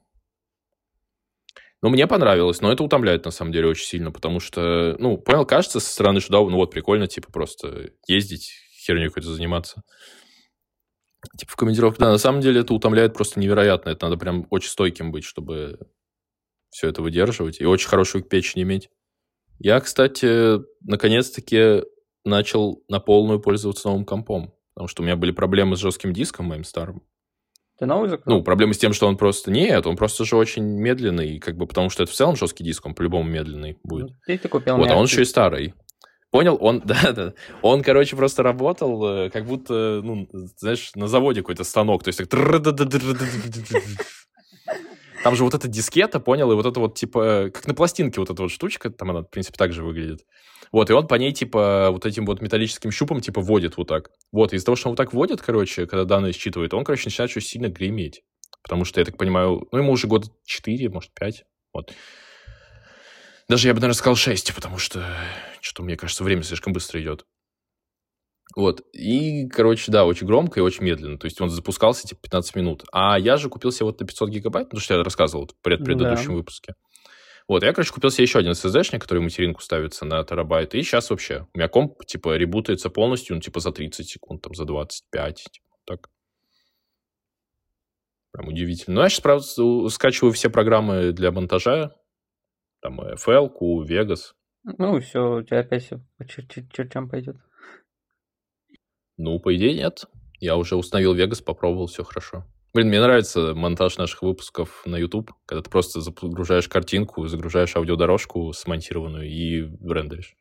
Ну, мне понравилось, но это утомляет, на самом деле, очень сильно, потому что, ну, понял, кажется со стороны, что да, ну вот, прикольно, типа, просто ездить, херню какой-то заниматься. Типа, в командировке, да, на самом деле это утомляет просто невероятно. Это надо прям очень стойким быть, чтобы все это выдерживать, и очень хорошую печень иметь. Я, кстати, наконец-таки начал на полную пользоваться новым компом, потому что у меня были проблемы с жестким диском моим старым.
Ты новый закрыл?
Ну, проблемы с тем, что он просто... Нет, он просто же очень медленный, как бы, потому что это в целом жесткий диск, он по-любому медленный будет. Ну,
ты, ты купил
Вот, а он еще и старый. Понял? Он, да, да. Он, короче, просто работал, э, как будто, ну, знаешь, на заводе какой-то станок. То есть так... Там же вот эта дискета, понял, и вот это вот, типа, как на пластинке вот эта вот штучка, там она, в принципе, так же выглядит. Вот, и он по ней, типа, вот этим вот металлическим щупом, типа, водит вот так. Вот, из-за того, что он вот так водит, короче, когда данные считывает, он, короче, начинает очень сильно греметь. Потому что, я так понимаю, ну, ему уже года 4, может, 5. Вот. Даже я бы, наверное, сказал 6, потому что что-то, мне кажется, время слишком быстро идет. Вот. И, короче, да, очень громко и очень медленно. То есть он запускался типа 15 минут. А я же купил себе вот на 500 гигабайт, потому что я рассказывал в пред предыдущем да. выпуске. Вот, я, короче, купил себе еще один SSD-шник, который материнку ставится на терабайт, и сейчас вообще у меня комп, типа, ребутается полностью, ну, типа, за 30 секунд, там, за 25, типа, так. Прям удивительно. Ну, я сейчас, правда, скачиваю все программы для монтажа, там, FL, Vegas.
Ну, все, у тебя опять все по чер- чер- чертям пойдет.
Ну, по идее, нет. Я уже установил Vegas, попробовал, все хорошо. Блин, мне нравится монтаж наших выпусков на YouTube, когда ты просто загружаешь картинку, загружаешь аудиодорожку смонтированную и рендеришь.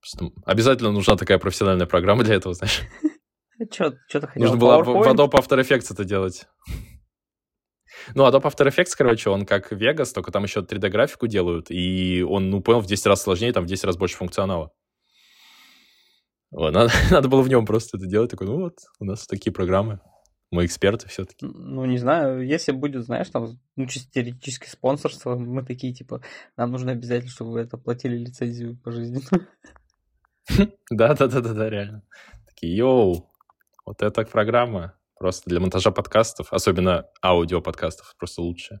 Просто обязательно нужна такая профессиональная программа для этого, знаешь.
Что ты хотел?
Нужно было в Adobe After Effects это делать. Ну, Adobe After Effects, короче, он как Vegas, только там еще 3D-графику делают, и он, ну, понял, в 10 раз сложнее, там в 10 раз больше функционала. Вот, надо, надо было в нем просто это делать. Такой, ну вот, у нас такие программы. Мы эксперты все-таки.
Ну, не знаю, если будет, знаешь, там, ну, чисто теоретически спонсорство, мы такие, типа, нам нужно обязательно, чтобы вы это платили лицензию по жизни.
Да-да-да-да, реально. Такие, йоу, вот это программа. Просто для монтажа подкастов, особенно аудиоподкастов, просто лучше.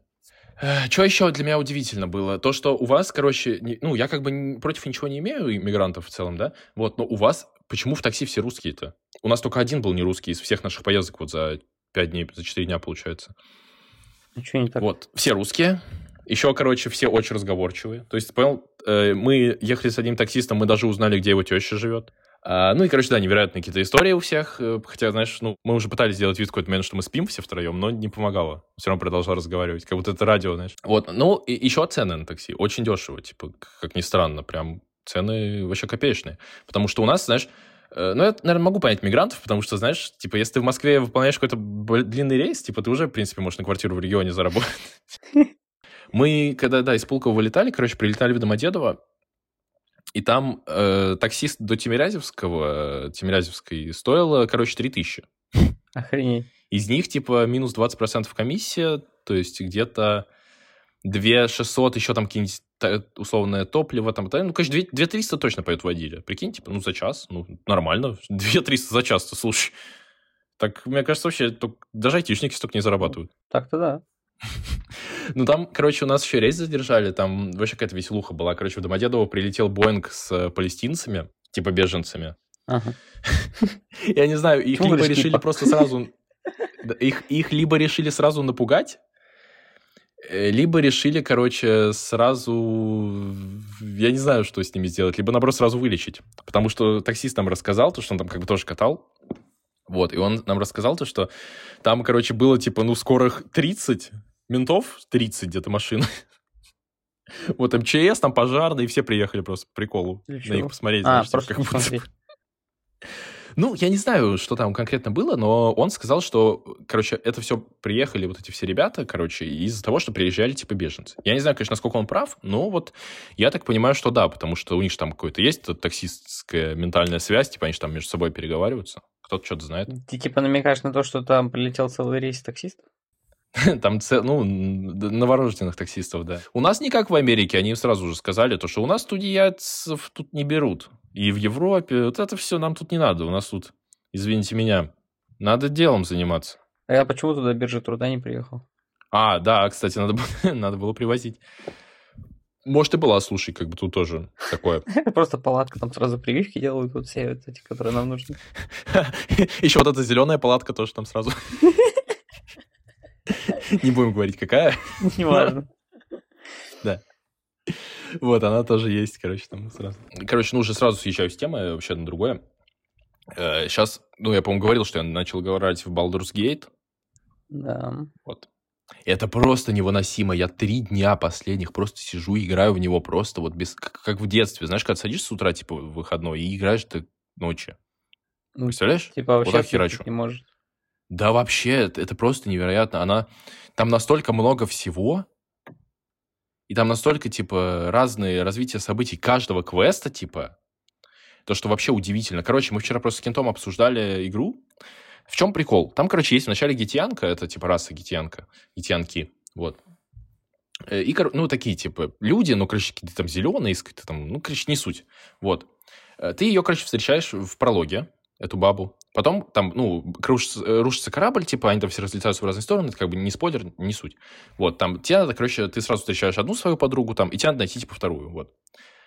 Что еще для меня удивительно было? То, что у вас, короче, не, ну, я как бы против ничего не имею, иммигрантов в целом, да? Вот, но у вас почему в такси все русские-то? У нас только один был не русский из всех наших поездок вот за 5 дней, за 4 дня, получается.
Ничего не так.
Вот, все русские. Еще, короче, все очень разговорчивые. То есть, понял, э, мы ехали с одним таксистом, мы даже узнали, где его теща живет. А, ну и, короче, да, невероятные какие-то истории у всех. Э, хотя, знаешь, ну, мы уже пытались сделать вид какой-то момент, что мы спим все втроем, но не помогало. Все равно продолжал разговаривать, как будто это радио, знаешь. Вот, ну, и еще цены на такси. Очень дешево, типа, как ни странно, прям цены вообще копеечные. Потому что у нас, знаешь, э, ну, я, наверное, могу понять мигрантов, потому что, знаешь, типа, если ты в Москве выполняешь какой-то длинный рейс, типа, ты уже, в принципе, можешь на квартиру в регионе заработать. Мы, когда, да, из Пулково вылетали, короче, прилетали в Домодедово, и там э, таксист до Тимирязевского, Тимирязевской стоило, короче, 3000.
Охренеть.
Из них, типа, минус 20% комиссия, то есть где-то 2 600, еще там какие-нибудь условное топливо, там, ну, конечно, 2, 2 300 точно поет водили. Прикинь, типа, ну, за час, ну, нормально. 2 300 за час, слушай. Так, мне кажется, вообще, даже айтишники столько не зарабатывают.
Так-то да.
Ну, там, короче, у нас еще рейс задержали, там вообще какая-то веселуха была. Короче, в Домодедово прилетел Боинг с э, палестинцами, типа беженцами.
Ага.
Я не знаю, их либо решили просто сразу... Их, их либо решили сразу напугать, либо решили, короче, сразу... Я не знаю, что с ними сделать. Либо, наоборот, сразу вылечить. Потому что таксист нам рассказал, то, что он там как бы тоже катал. Вот, и он нам рассказал то, что там, короче, было, типа, ну, скорых 30 ментов, 30 где-то машин. Вот МЧС, там пожарные, и все приехали просто приколу на них посмотреть.
А, знаешь, просто как будто...
Ну, я не знаю, что там конкретно было, но он сказал, что, короче, это все приехали вот эти все ребята, короче, из-за того, что приезжали типа беженцы. Я не знаю, конечно, насколько он прав, но вот я так понимаю, что да, потому что у них же там какой-то есть таксистская ментальная связь, типа они же там между собой переговариваются. Кто-то что-то знает.
Ты типа намекаешь на то, что там прилетел целый рейс таксистов?
Там, ну, новорожденных таксистов, да. У нас не как в Америке, они сразу же сказали, то, что у нас студийцев тут не берут. И в Европе, вот это все нам тут не надо. У нас тут, извините меня, надо делом заниматься.
А я почему туда биржа труда не приехал?
А, да, кстати, надо, надо было привозить. Может, и была, слушай, как бы тут тоже такое.
Просто палатка, там сразу прививки делают, вот все вот эти, которые нам нужны.
Еще вот эта зеленая палатка тоже там сразу. Не будем говорить, какая.
Неважно.
Да. Вот, она тоже есть, короче, там сразу. Короче, ну уже сразу съезжаю с темы вообще на другое. Сейчас, э, ну, я, по-моему, говорил, что я начал говорить в Baldur's Gate.
Да.
Вот. Это просто невыносимо. Я три дня последних просто сижу и играю в него просто вот без... Как, в детстве. Знаешь, когда садишься с утра, типа, в выходной, и играешь ты ночи. Ну, Представляешь?
Типа вообще вот херачу. не может.
Да вообще, это, это просто невероятно. Она... Там настолько много всего, и там настолько, типа, разные развития событий каждого квеста, типа, то, что вообще удивительно. Короче, мы вчера просто с Кентом обсуждали игру. В чем прикол? Там, короче, есть вначале гитянка, это типа раса гитянка, гитянки, вот. Э, и, ну, такие, типа, люди, ну, короче, какие-то там зеленые, там, ну, короче, не суть. Вот. Э, ты ее, короче, встречаешь в прологе, эту бабу. Потом там, ну, рушится, э, рушится корабль, типа, они там все разлетаются в разные стороны, это как бы не спойлер, не суть. Вот, там, тебе надо, короче, ты сразу встречаешь одну свою подругу, там, и тебе надо найти, типа, вторую, вот.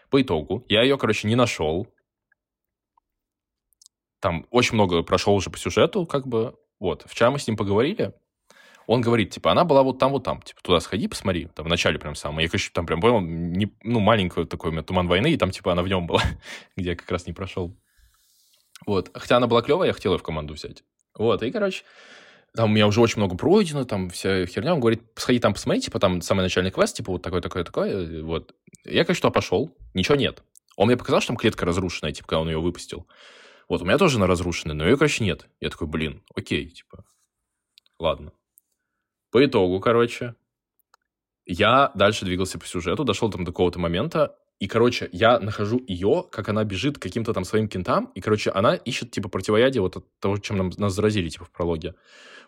По итогу, я ее, короче, не нашел. Там очень много прошел уже по сюжету, как бы, вот. Вчера мы с ним поговорили, он говорит, типа, она была вот там, вот там, типа, туда сходи, посмотри, там, в начале прям самое. Я, конечно, там прям понял, не, ну, маленький такой у меня туман войны, и там, типа, она в нем была, где я как раз не прошел. Вот. Хотя она была клевая, я хотел ее в команду взять. Вот. И, короче, там у меня уже очень много пройдено, там вся херня. Он говорит, сходи там посмотри, типа, там самый начальный квест, типа, вот такой, такой, такой. Вот. Я, конечно, туда пошел, ничего нет. Он мне показал, что там клетка разрушенная, типа, когда он ее выпустил. Вот, у меня тоже она разрушенная, но ее, короче, нет. Я такой, блин, окей, типа, ладно. По итогу, короче, я дальше двигался по сюжету, дошел там до какого-то момента, И, короче, я нахожу ее, как она бежит к каким-то там своим кентам, и, короче, она ищет, типа, противоядие вот от того, чем нам, нас заразили, типа, в прологе.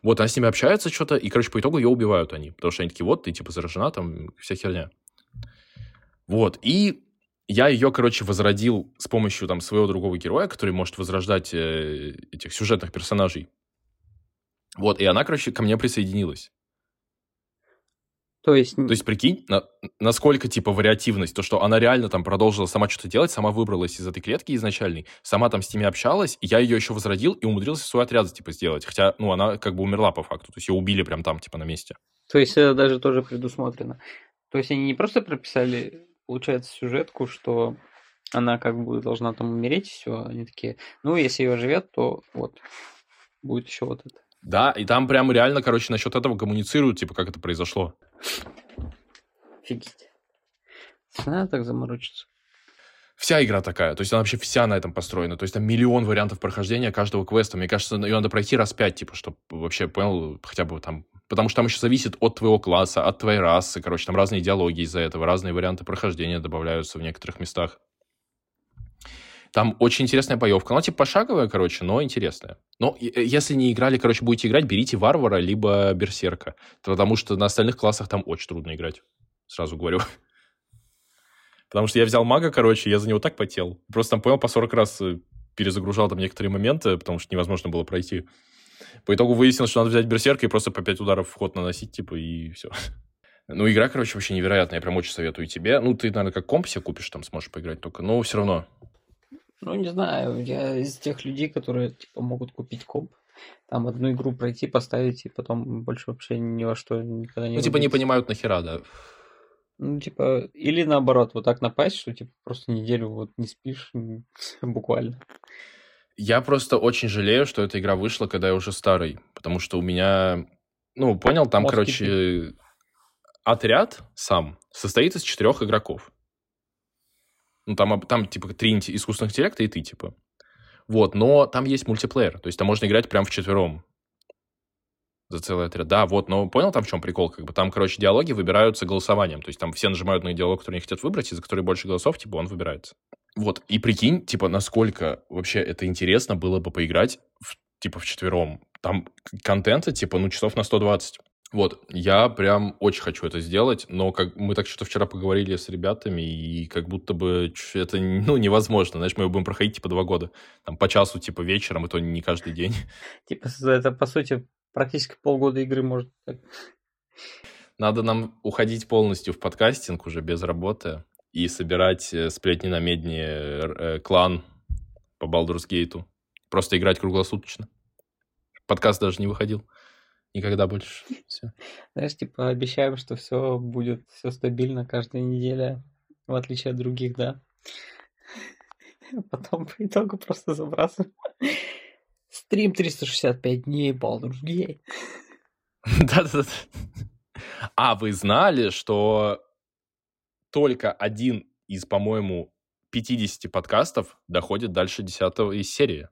Вот, она с ними общается что-то, и, короче, по итогу ее убивают они. Потому что они такие, вот, ты, типа, заражена, там, вся херня. Вот, и я ее, короче, возродил с помощью, там, своего другого героя, который может возрождать э, этих сюжетных персонажей. Вот, и она, короче, ко мне присоединилась.
То есть...
То есть, прикинь, на, насколько, типа, вариативность, то, что она реально там продолжила сама что-то делать, сама выбралась из этой клетки изначальной, сама там с ними общалась, и я ее еще возродил и умудрился свой отряд, типа, сделать. Хотя, ну, она как бы умерла по факту, то есть ее убили прям там, типа, на месте.
То есть это даже тоже предусмотрено. То есть они не просто прописали, получается, сюжетку, что она как бы должна там умереть, все, они такие, ну, если ее живет, то вот, будет еще вот это.
Да, и там прям реально, короче, насчет этого коммуницируют, типа, как это произошло.
Офигеть. Надо так заморочиться.
Вся игра такая, то есть она вообще вся на этом построена. То есть там миллион вариантов прохождения каждого квеста. Мне кажется, ее надо пройти раз пять, типа, чтобы вообще понял хотя бы там... Потому что там еще зависит от твоего класса, от твоей расы. Короче, там разные диалоги из-за этого, разные варианты прохождения добавляются в некоторых местах. Там очень интересная боевка. Ну, типа пошаговая, короче, но интересная. Но если не играли, короче, будете играть, берите Варвара либо Берсерка. Потому что на остальных классах там очень трудно играть. Сразу говорю. Потому что я взял мага, короче, я за него так потел. Просто там, понял, по 40 раз э, перезагружал там некоторые моменты, потому что невозможно было пройти. По итогу выяснилось, что надо взять берсерка и просто по 5 ударов в ход наносить, типа, и все. Ну, игра, короче, вообще невероятная. Я прям очень советую тебе. Ну, ты, наверное, как комп себе купишь, там сможешь поиграть только. Но все равно
ну, не знаю, я из тех людей, которые, типа, могут купить комп, там одну игру пройти, поставить, и потом больше вообще ни во что никогда не
Ну, типа, не понимают нахера, да.
Ну, типа, или наоборот, вот так напасть, что, типа, просто неделю вот не спишь, буквально.
Я просто очень жалею, что эта игра вышла, когда я уже старый, потому что у меня, ну, понял, там, Мозг короче, отряд сам состоит из четырех игроков. Ну, там, там типа, три искусственных интеллекта и ты, типа. Вот, но там есть мультиплеер, то есть там можно играть прям в четвером за целый отряд. Да, вот, но понял там в чем прикол? Как бы там, короче, диалоги выбираются голосованием. То есть там все нажимают на диалог, который они хотят выбрать, и за который больше голосов, типа, он выбирается. Вот, и прикинь, типа, насколько вообще это интересно было бы поиграть, в, типа, в четвером. Там контента, типа, ну, часов на 120. Вот, я прям очень хочу это сделать, но как мы так что-то вчера поговорили с ребятами, и как будто бы это, ну, невозможно. Знаешь, мы его будем проходить, типа, два года. Там, по часу, типа, вечером, и то не каждый день.
Типа, это, по сути, практически полгода игры может.
Надо нам уходить полностью в подкастинг уже без работы и собирать э, сплетни на медне э, клан по Baldur's Gate. Просто играть круглосуточно. Подкаст даже не выходил. Никогда больше. Все.
Знаешь, типа обещаем, что все будет все стабильно каждая неделя, в отличие от других, да. Потом по итогу просто забрасываем. Стрим 365 дней, Baldur's Gate.
Да-да-да. А вы знали, что только один из, по-моему, 50 подкастов доходит дальше 10 из серии?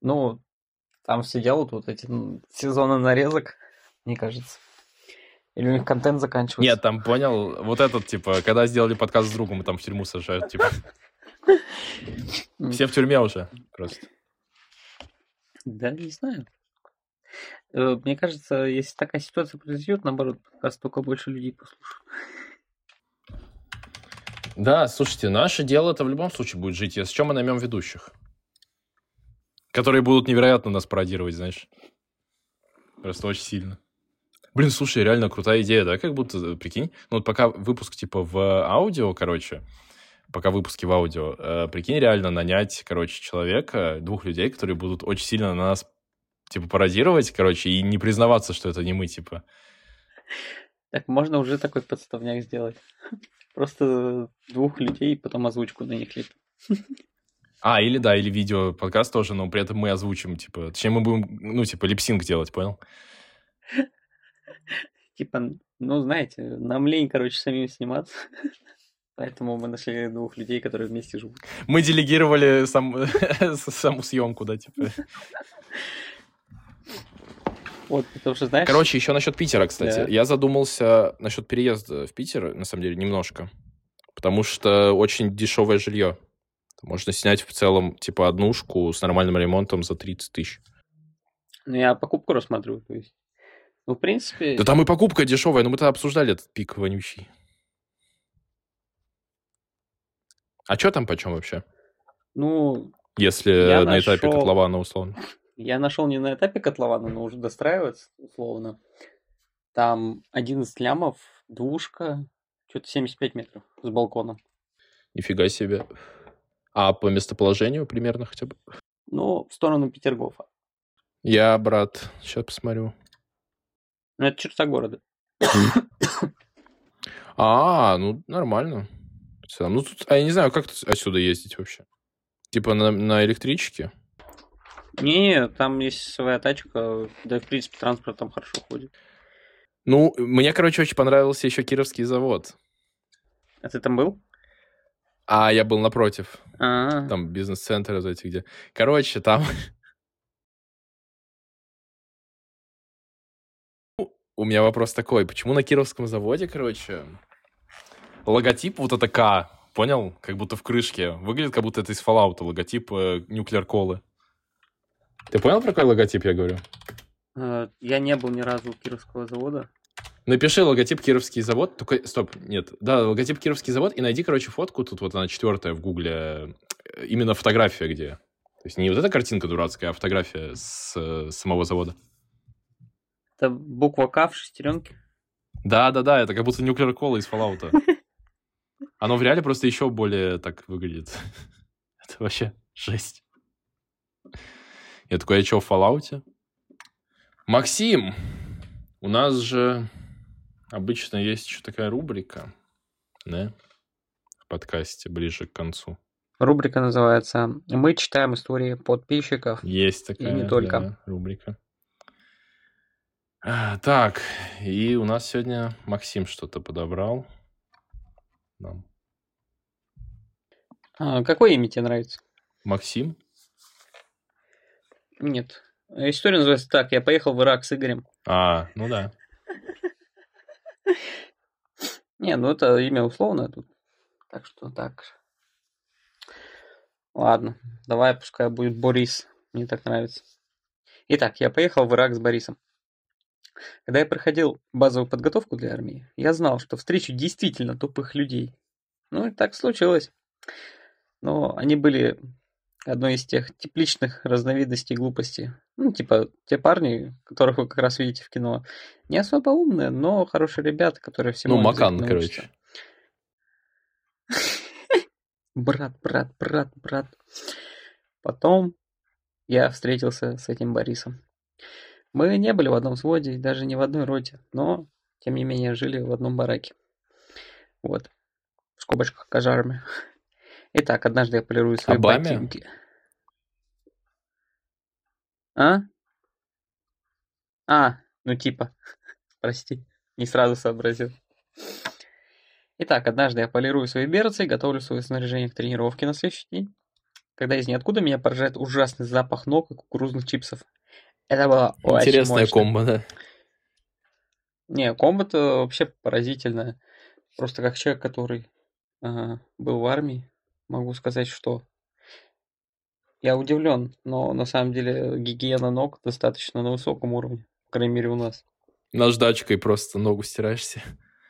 Ну, там все делают вот эти сезоны нарезок, мне кажется. Или у них контент заканчивается.
Нет, там понял, вот этот, типа, когда сделали подкаст с другом, там в тюрьму сажают, типа. Все в тюрьме уже просто.
Да, не знаю. Э, мне кажется, если такая ситуация произойдет, наоборот, подкаст только больше людей послушают.
Да, слушайте, наше дело это в любом случае будет жить. С чем мы наймем ведущих? Которые будут невероятно нас пародировать, знаешь. Просто очень сильно. Блин, слушай, реально крутая идея, да? Как будто, э, прикинь, ну вот пока выпуск типа в аудио, короче, пока выпуски в аудио, э, прикинь, реально нанять, короче, человека, двух людей, которые будут очень сильно на нас, типа, пародировать, короче, и не признаваться, что это не мы, типа.
Так можно уже такой подставняк сделать. Просто двух людей, потом озвучку на них лепим.
А, или да, или видео подкаст тоже, но при этом мы озвучим, типа, точнее, мы будем, ну, типа, липсинг делать, понял?
Типа, ну, знаете, нам лень, короче, самим сниматься. Поэтому мы нашли двух людей, которые вместе живут.
Мы делегировали сам, саму съемку, да, типа.
Вот, потому что, знаешь...
Короче, еще насчет Питера, кстати. Да. Я задумался насчет переезда в Питер, на самом деле, немножко. Потому что очень дешевое жилье. Можно снять в целом, типа, однушку с нормальным ремонтом за 30 тысяч.
Ну, я покупку рассматриваю, то есть. Ну, в принципе...
Да там и покупка дешевая, но мы-то обсуждали этот пик вонючий. А что там почем вообще?
Ну,
Если на этапе
нашел-
котлована, условно.
я нашел не на этапе котлована, но уже достраивается, условно. Там 11 лямов, двушка, что-то 75 метров с балконом.
Нифига себе. А по местоположению примерно хотя бы?
Ну, в сторону Петергофа.
Я, брат, сейчас посмотрю.
Ну, это черта города.
А, ну, нормально. Ну, тут, а я не знаю, как отсюда ездить вообще? Типа на, на электричке?
Не, там есть своя тачка, да, и, в принципе, транспорт там хорошо ходит.
Ну, мне, короче, очень понравился еще Кировский завод.
А ты там был?
А я был напротив.
А,
Там бизнес-центр вот эти где. Короче, там... У меня вопрос такой. Почему на Кировском заводе, короче, логотип вот это К, понял? Как будто в крышке. Выглядит, как будто это из Fallout, логотип э, Nuclear Колы. Ты понял, про какой логотип я говорю?
э, я не был ни разу у Кировского завода.
Напиши логотип Кировский завод. Только, стоп, нет. Да, логотип Кировский завод. И найди, короче, фотку. Тут вот она четвертая в Гугле. э, Именно фотография где. То есть не вот эта картинка дурацкая, а фотография с э, самого завода.
Это буква К в шестеренке.
Да-да-да, это как будто Nuclear Cola из Fallout. Оно в реале просто еще более так выглядит. Это вообще жесть. Я такой, я что, в Fallout? Максим, у нас же обычно есть еще такая рубрика, да, в подкасте ближе к концу.
Рубрика называется «Мы читаем истории подписчиков».
Есть такая
не только.
да, рубрика. А, Так, и у нас сегодня Максим что-то подобрал. Нам.
А, какое имя тебе нравится?
Максим?
Нет. История называется так. Я поехал в Ирак с Игорем.
А, ну да.
Не, ну это имя условное тут. Так что так. Ладно, давай пускай будет Борис. Мне так нравится. Итак, я поехал в Ирак с Борисом. Когда я проходил базовую подготовку для армии, я знал, что встречу действительно тупых людей. Ну и так случилось. Но они были одной из тех тепличных разновидностей глупости. Ну, типа, те парни, которых вы как раз видите в кино, не особо умные, но хорошие ребята, которые всему
Ну, Макан, короче.
Брат, брат, брат, брат. Потом я встретился с этим Борисом. Мы не были в одном взводе даже не в одной роте, но, тем не менее, жили в одном бараке. Вот. В скобочках казарме. Итак, однажды я полирую свои
Обаме?
ботинки. А? А, ну типа. Прости, не сразу сообразил. Итак, однажды я полирую свои берцы и готовлю свое снаряжение к тренировке на следующий день. Когда из ниоткуда меня поражает ужасный запах ног и кукурузных чипсов. Это было очень
Интересная
мощно.
комбо, да.
Не, комбо-то вообще поразительное. Просто как человек, который ага, был в армии, могу сказать, что я удивлен, но на самом деле гигиена ног достаточно на высоком уровне, по крайней мере у нас.
Наждачкой просто ногу стираешься.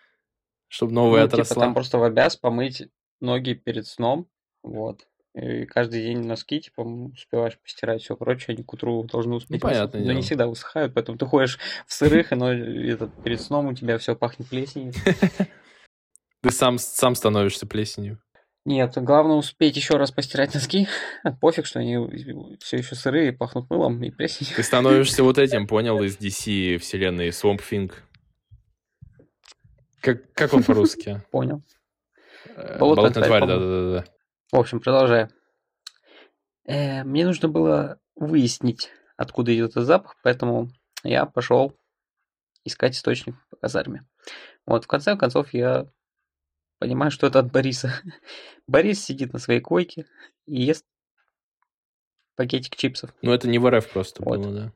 Чтобы новая
Ну, типа,
отросла.
там просто в обяз помыть ноги перед сном, вот. И каждый день носки, типа, успеваешь постирать все прочее, они к утру должны успеть.
Ну,
высохнуть. Но не всегда высыхают, поэтому ты ходишь в сырых, но этот, перед сном у тебя все пахнет плесенью.
Ты сам, сам становишься плесенью.
Нет, главное успеть еще раз постирать носки. Пофиг, что они все еще сырые, пахнут мылом и плесенью.
Ты становишься вот этим, понял, из DC вселенной Swamp Thing. Как, как он по-русски?
Понял.
Э,
Болотная тварь,
да-да-да.
В общем, продолжая. Э, мне нужно было выяснить, откуда идет этот запах, поэтому я пошел искать источник по казарме. Вот, в конце концов, я понимаю, что это от Бориса. Борис сидит на своей койке и ест пакетик чипсов.
Ну, это не в РФ просто
Вот.
было, да.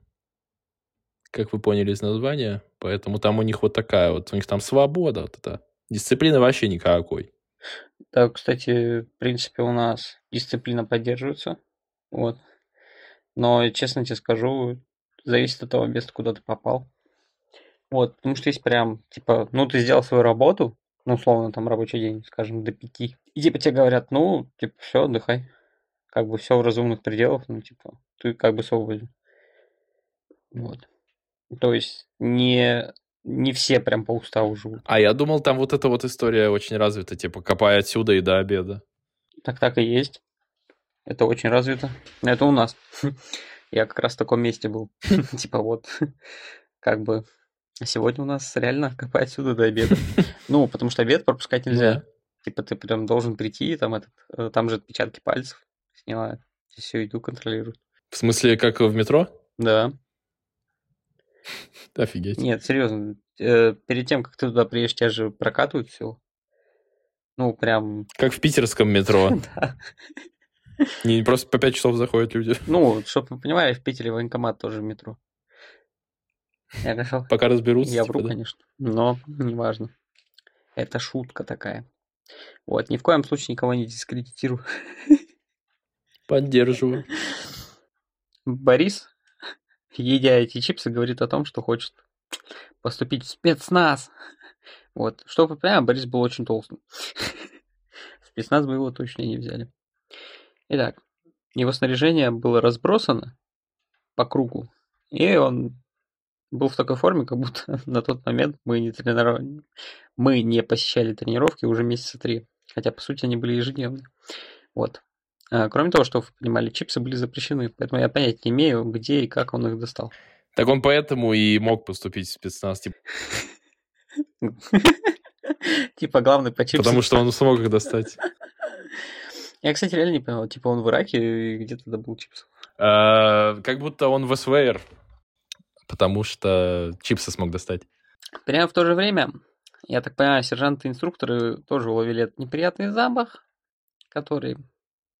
Как вы поняли из названия. Поэтому там у них вот такая вот, у них там свобода вот это. Дисциплины вообще никакой.
Да, кстати, в принципе, у нас дисциплина поддерживается. Вот. Но, честно тебе скажу, зависит от того места, куда ты попал. Вот, потому что есть прям, типа, ну, ты сделал свою работу, ну, условно, там, рабочий день, скажем, до пяти. И, типа, тебе говорят, ну, типа, все, отдыхай. Как бы все в разумных пределах, ну, типа, ты как бы свободен. Вот. То есть не, не все прям по уставу живут.
А я думал, там вот эта вот история очень развита, типа, копай отсюда и до обеда.
Так так и есть. Это очень развито. Это у нас. Я как раз в таком месте был. Типа вот, как бы, сегодня у нас реально копай отсюда до обеда. Ну, потому что обед пропускать нельзя. Типа ты прям должен прийти, там этот, э, там же отпечатки пальцев снимают. Всю еду контролируют.
В смысле, как в метро?
Да.
Офигеть.
Нет, серьезно. э, Перед тем, как ты туда приедешь, тебя же прокатывают все. Ну, прям,
Как в питерском метро.
да.
Не просто по 5 часов заходят люди.
Ну, чтобы вы понимали, в Питере военкомат тоже в метро. Я говорил,
Пока разберутся.
я
типа,
вру,
да.
конечно, но неважно. Это шутка такая. Вот, ни в коем случае никого не дискредитирую.
Поддерживаю.
Борис, едя эти чипсы, говорит о том, что хочет поступить в спецназ. Вот, чтобы вы понимали, Борис был очень толстым. В спецназ бы его точно не взяли. Итак, его снаряжение было разбросано по кругу, и он был в такой форме, как будто на тот момент мы не тренировали, мы не посещали тренировки уже месяца три, хотя по сути они были ежедневные. Вот. А, Кроме того, что вы понимали, чипсы были запрещены, поэтому я понятия не имею, где и как он их достал.
Так он поэтому и мог поступить в спецназ, типа,
главный по чипсам.
потому что он смог их достать.
Я, кстати, реально не понял, типа он в Ираке и где-то добыл чипсов.
А, Как будто он в СВР, потому что чипсы смог достать.
Прямо в то же время, я так понимаю, сержанты-инструкторы тоже уловили этот неприятный запах, который,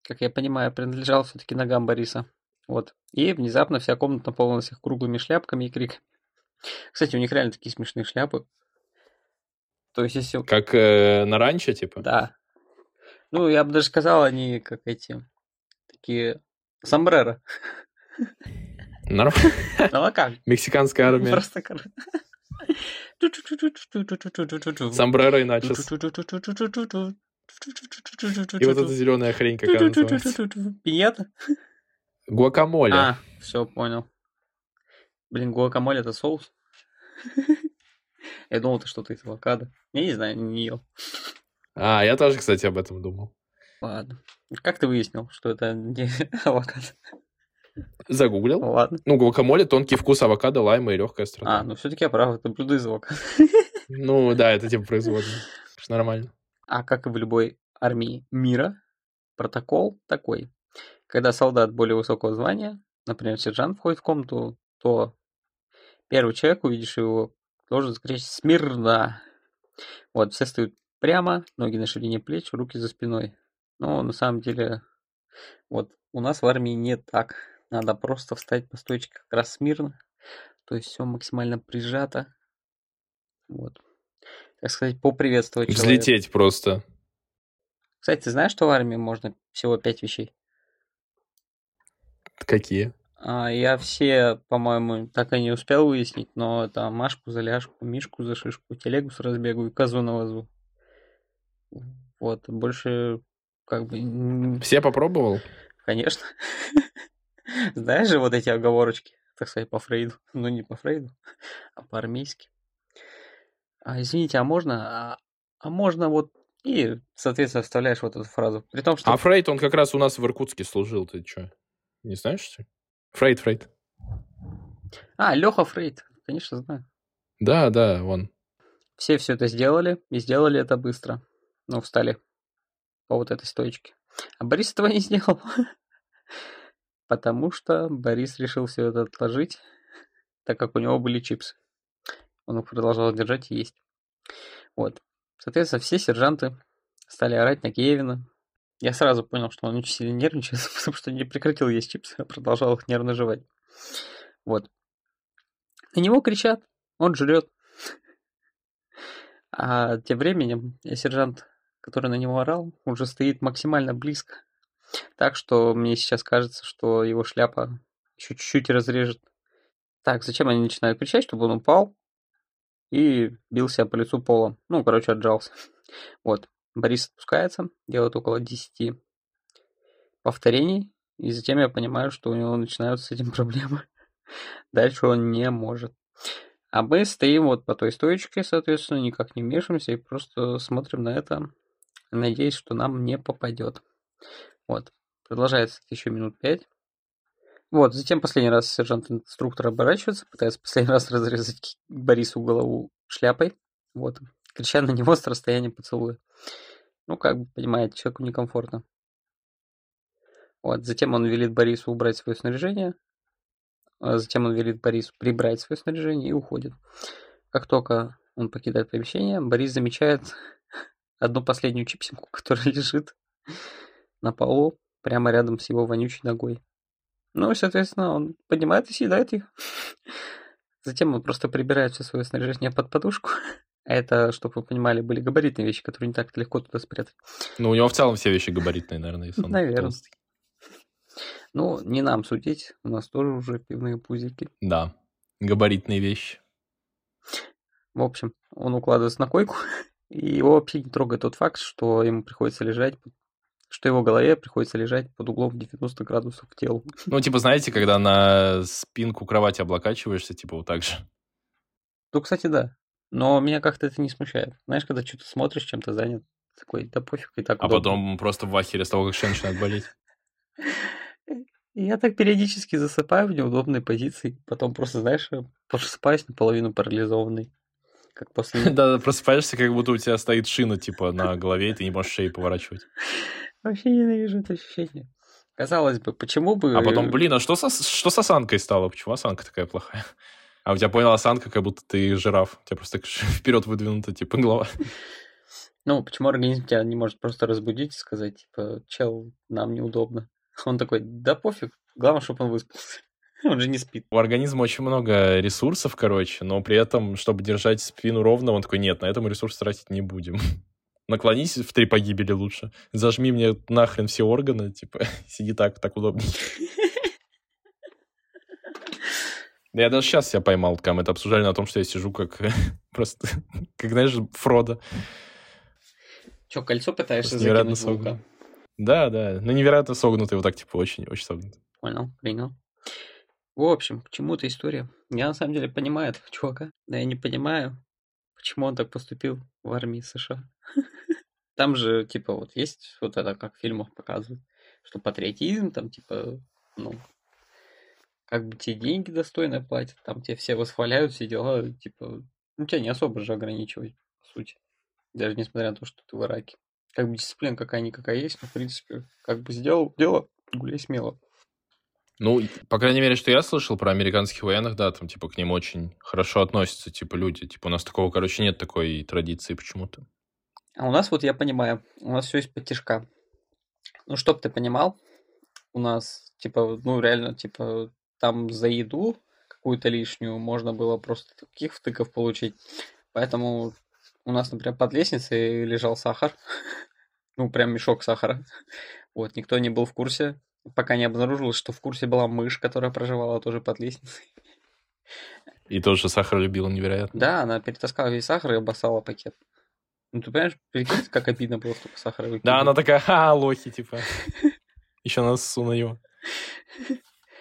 как я понимаю, принадлежал все-таки ногам Бориса. Вот. И внезапно вся комната наполнилась их круглыми шляпками и криками. Кстати, у них реально такие смешные шляпы. То есть, если...
Как э, на ранчо, типа?
Да. Ну, я бы даже сказал, они как эти... Такие... Сомбреро.
Норм-
Ну, а как?
Мексиканская армия.
Просто...
Сомбреро и начос. И вот эта зеленая хрень какая называется.
Пиньята?
Гуакамоле.
А, все, понял. Блин, гуакамоле это соус? Я думал, это что-то из авокадо. Я не знаю, не ел.
А, я тоже, кстати, об этом думал.
Ладно. Как ты выяснил, что это не авокадо?
Загуглил.
Ладно.
Ну, гуакамоле, тонкий вкус авокадо, лайма и легкая
А,
страна.
ну все-таки я прав, это блюдо из авокадо.
Ну, да, это типа производное. Нормально.
А как и в любой армии мира, протокол такой. Когда солдат более высокого звания, например, сержант входит в комнату, то первый человек, увидишь его, должен закричать «Смирно!». Вот, все стоят прямо, ноги на ширине плеч, руки за спиной. Но на самом деле, вот у нас в армии не так. Надо просто встать по стойке как раз смирно. То есть все максимально прижато. Вот. Так сказать, поприветствовать человека.
Взлететь просто.
Кстати, ты знаешь, что в армии можно всего пять вещей?
Какие?
А, я все, по-моему, так и не успел выяснить, но это Машку за ляжку, Мишку за шишку, телегу с разбегу и козу на вазу. Вот, больше как бы...
Все попробовал?
Конечно. Знаешь же вот эти оговорочки, так сказать, по Фрейду. Ну, не по Фрейду, а по-армейски. А, извините, а можно... А, а можно вот... И, соответственно, вставляешь вот эту фразу. При том, что...
А Фрейд, он как раз у нас в Иркутске служил, ты что? Не знаешь, что? Фрейд, Фрейд.
А, Леха Фрейд, конечно, знаю.
Да, да, он.
Все все это сделали, и сделали это быстро. Ну, встали по вот этой стоечке. А Борис этого не сделал. Потому что Борис решил все это отложить, так как у него были чипсы. Он их продолжал держать и есть. Вот. Соответственно, все сержанты стали орать на Кевина. Я сразу понял, что он очень сильно нервничает, потому что не прекратил есть чипсы, а продолжал их нервно жевать. Вот. На него кричат, он жрет. А тем временем сержант который на него орал, уже стоит максимально близко. Так что мне сейчас кажется, что его шляпа еще чуть-чуть разрежет. Так, зачем они начинают кричать, чтобы он упал и бил себя по лицу полом. Ну, короче, отжался. Вот. Борис отпускается, делает около 10 повторений, и затем я понимаю, что у него начинаются с этим проблемы. Дальше он не может. А мы стоим вот по той стоечке, соответственно, никак не вмешиваемся и просто смотрим на это, надеясь, что нам не попадет. Вот. Продолжается еще минут пять. Вот, затем последний раз сержант-инструктор оборачивается, пытается последний раз разрезать Борису голову шляпой. Вот, крича на него с расстояния поцелуя. Ну, как бы, понимаете, человеку некомфортно. Вот, затем он велит Борису убрать свое снаряжение, а затем он велит Борису прибрать свое снаряжение и уходит. Как только он покидает помещение, Борис замечает одну последнюю чипсинку, которая лежит на полу прямо рядом с его вонючей ногой. Ну и, соответственно, он поднимает и съедает ее. Затем он просто прибирает все свое снаряжение под подушку. А это, чтобы вы понимали, были габаритные вещи, которые не так легко туда спрятать.
Ну, у него в целом все вещи габаритные, наверное, если он
Наверное.
толстый.
Ну, не нам судить, у нас тоже уже пивные пузики.
Да, габаритные вещи.
В общем, он укладывается на койку, и его вообще не трогает тот факт, что ему приходится лежать, что его голове приходится лежать под углом 90 градусов к телу.
Ну, типа, знаете, когда на спинку кровати облокачиваешься, типа, вот так же.
Ну, кстати, да. Но меня как-то это не смущает. Знаешь, когда что-то смотришь, чем-то занят, такой, да пофиг, и так
А
удобно.
потом просто в ахере с того, как шея начинает болеть.
Я так периодически засыпаю в неудобной позиции, потом просто, знаешь, просыпаюсь наполовину парализованный. Как после...
Да, просыпаешься, как будто у тебя стоит шина, типа, на голове, и ты не можешь шею поворачивать.
Вообще ненавижу это ощущение. Казалось бы, почему бы...
А потом, блин, а что, со, что с осанкой стало? Почему осанка такая плохая? А у тебя, понял, осанка, как будто ты жираф. У тебя просто так вперед выдвинута, типа, голова.
Ну, почему организм тебя не может просто разбудить и сказать, типа, чел, нам неудобно. Он такой, да пофиг, главное, чтобы он выспался. Он же не спит.
У организма очень много ресурсов, короче, но при этом, чтобы держать спину ровно, он такой, нет, на этом ресурс тратить не будем. Наклонись в три погибели лучше. Зажми мне нахрен все органы, типа, сиди так, так удобнее. Да я даже сейчас себя поймал, когда мы это обсуждали на том, что я сижу как просто, как, знаешь, Фродо.
Че, кольцо пытаешься
Просто невероятно
вулкан?
Да, да, ну невероятно согнутый, вот так, типа, очень, очень согнутый.
Понял, принял. В общем, к чему эта история? Я на самом деле понимаю этого чувака, но я не понимаю, почему он так поступил в армии США. Там же, типа, вот есть вот это, как в фильмах показывают, что патриотизм, там, типа, ну, как бы тебе деньги достойно платят, там тебе все восхваляют, все дела, типа, ну, тебя не особо же ограничивать, по сути. Даже несмотря на то, что ты в Ираке. Как бы дисциплина какая-никакая есть, но, в принципе, как бы сделал дело, гуляй смело.
Ну, по крайней мере, что я слышал про американских военных, да, там, типа, к ним очень хорошо относятся, типа, люди. Типа, у нас такого, короче, нет такой традиции почему-то.
А у нас, вот я понимаю, у нас все из-под тяжка. Ну, чтоб ты понимал, у нас, типа, ну, реально, типа, там за еду какую-то лишнюю можно было просто таких втыков получить. Поэтому у нас, например, под лестницей лежал сахар. Ну, прям мешок сахара. Вот, никто не был в курсе, пока не обнаружилось, что в курсе была мышь, которая проживала тоже под лестницей.
И тоже сахар любила невероятно.
Да, она перетаскала весь сахар и обоссала пакет. Ну, ты понимаешь, прикинь, как обидно было столько сахара выкинуть.
Да, она такая, ха, лохи, типа. Еще нас на него.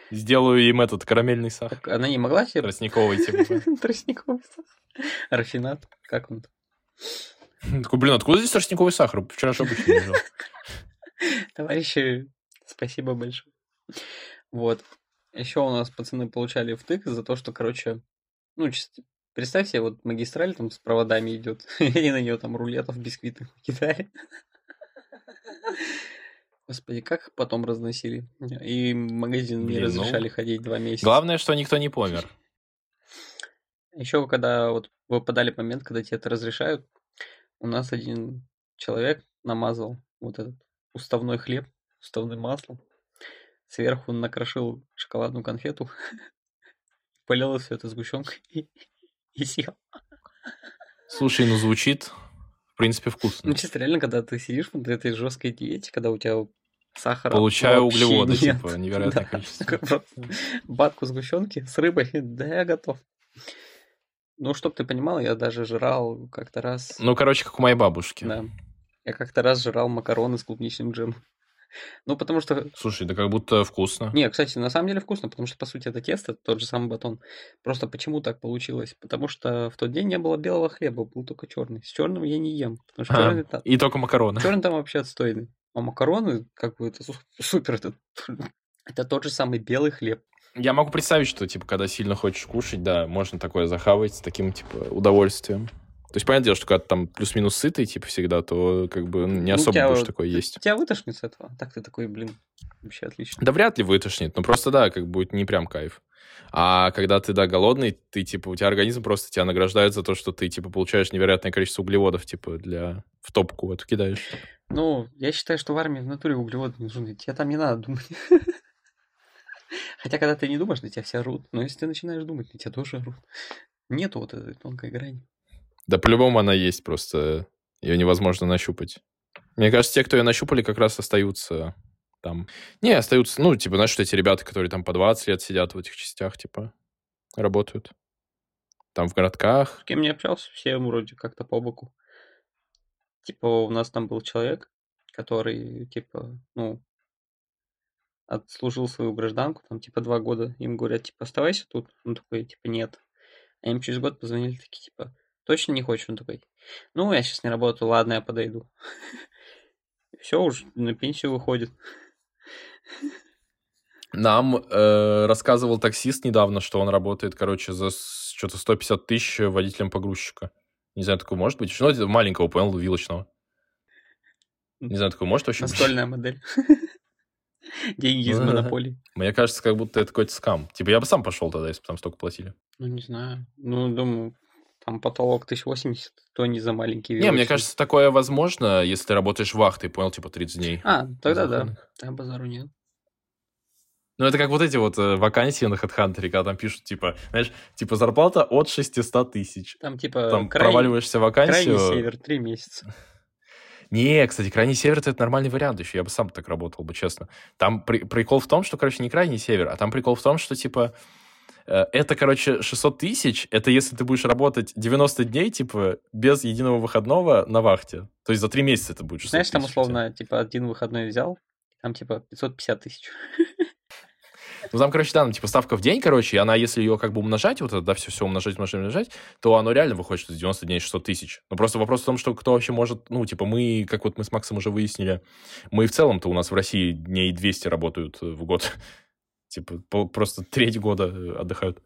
Сделаю им этот карамельный сахар.
Так она не могла себе...
Тростниковый, типа.
Тростниковый сахар. Рафинат. Как он?
Такой, блин, откуда здесь тростниковый сахар? Вчера же обычно лежал.
Товарищи, спасибо большое. Вот. Еще у нас пацаны получали втык за то, что, короче, ну, чисто представь себе, вот магистраль там с проводами идет, и на нее там рулетов бисквитных кидали. Господи, как их потом разносили. И в магазин не
Блин, ну,
разрешали ходить два месяца.
Главное, что никто не помер.
Еще когда вот выпадали момент, когда тебе это разрешают, у нас один человек намазал вот этот уставной хлеб, уставным маслом, сверху накрошил шоколадную конфету, полил все это сгущенкой и, съел.
Слушай, ну звучит в принципе, вкусно.
Ну, чисто реально, когда ты сидишь вот этой жесткой диете, когда у тебя сахара
Получаю углеводы,
нет.
типа, невероятное
Да,
количество.
Батку сгущенки с рыбой, да я готов. Ну, чтоб ты понимал, я даже жрал как-то раз...
Ну, короче, как у моей бабушки.
Да. Я как-то раз жрал макароны с клубничным джемом. Ну, потому что...
Слушай, да как будто вкусно.
Не, кстати, на самом деле вкусно, потому что, по сути, это тесто, тот же самый батон. Просто почему так получилось? Потому что в тот день не было белого хлеба, был только черный. С черным я не ем, потому что
А,
черный там,
И только макароны.
черный там вообще отстойный. А макароны, как бы, это су- супер, это, это тот же самый белый хлеб.
Я могу представить, что, типа, когда сильно хочешь кушать, да, можно такое захавать с таким, типа, удовольствием. То есть, понятное дело, что когда ты там плюс-минус сытый, типа, всегда, то, как бы, ну, не
Ну,
особо
тебя
будешь такое есть.
Тебя вытошнит с этого? Так ты такой, блин, вообще отлично.
Да вряд ли вытошнит, но просто, да, как будет не прям кайф. А когда ты, да, голодный, ты, типа, у тебя организм просто тебя награждает за то, что ты, типа, получаешь невероятное количество углеводов, типа, для... в топку эту кидаешь.
Ну, я считаю, что в армии в натуре углеводы не нужны. Тебе там не надо думать. Хотя, когда ты не думаешь, на тебя все орут. Но если ты начинаешь думать, на тебя тоже орут. Нету вот этой тонкой грани.
Да по-любому она есть, просто ее невозможно нащупать. Мне кажется, те, кто ее нащупали, как раз остаются там. Не, остаются, ну, типа, знаешь, что эти ребята, которые там по 20 лет сидят в этих частях, типа, работают. Там в городках.
С кем не общался, все вроде как-то по боку. Типа, у нас там был человек, который, типа, ну, отслужил свою гражданку, там, типа, два года. Им говорят, типа, оставайся тут. Он такой, типа, нет. А им через год позвонили, такие, типа, точно не хочешь? Он такой, ну, я сейчас не работаю, ладно, я подойду. Все, уже на пенсию выходит.
Нам э, рассказывал таксист недавно, что он работает, короче, за что-то 150 тысяч водителем погрузчика. Не знаю, такое может быть. Ну, это маленького, понял, вилочного. Не знаю, такое может вообще быть?
Настольная модель. Деньги из
Ну
монополии.
Мне кажется, как будто это какой-то скам. Типа, я бы сам пошел тогда, если бы там столько платили.
Ну, не знаю. Ну, думаю, там потолок 1080, то не за маленький
Не, мне кажется, такое возможно, если ты работаешь вахтой, понял, типа 30 дней.
А, тогда да. Да, базару нет.
Ну, это как вот эти вот э, вакансии на HeadHunter, когда там пишут, типа, знаешь, типа зарплата от 600 тысяч.
Там типа
Там
крайний,
проваливаешься вакансию.
крайний север, три месяца.
Не, кстати, крайний север это нормальный вариант еще. Я бы сам так работал бы, честно. Там при- прикол в том, что, короче, не крайний север, а там прикол в том, что, типа, это, короче, 600 тысяч, это если ты будешь работать 90 дней, типа, без единого выходного на вахте. То есть за три месяца это будет 600
Знаешь, там условно, типа, один выходной взял, там, типа, 550 тысяч.
Ну, там, короче, да, ну, типа, ставка в день, короче, и она, если ее как бы умножать, вот это, да, все, все умножать, умножать, умножать, то оно реально выходит, что за 90 дней 600 тысяч. Но просто вопрос в том, что кто вообще может, ну, типа, мы, как вот мы с Максом уже выяснили, мы в целом-то у нас в России дней 200 работают э, в год. Типа, по- просто треть года э, отдыхают.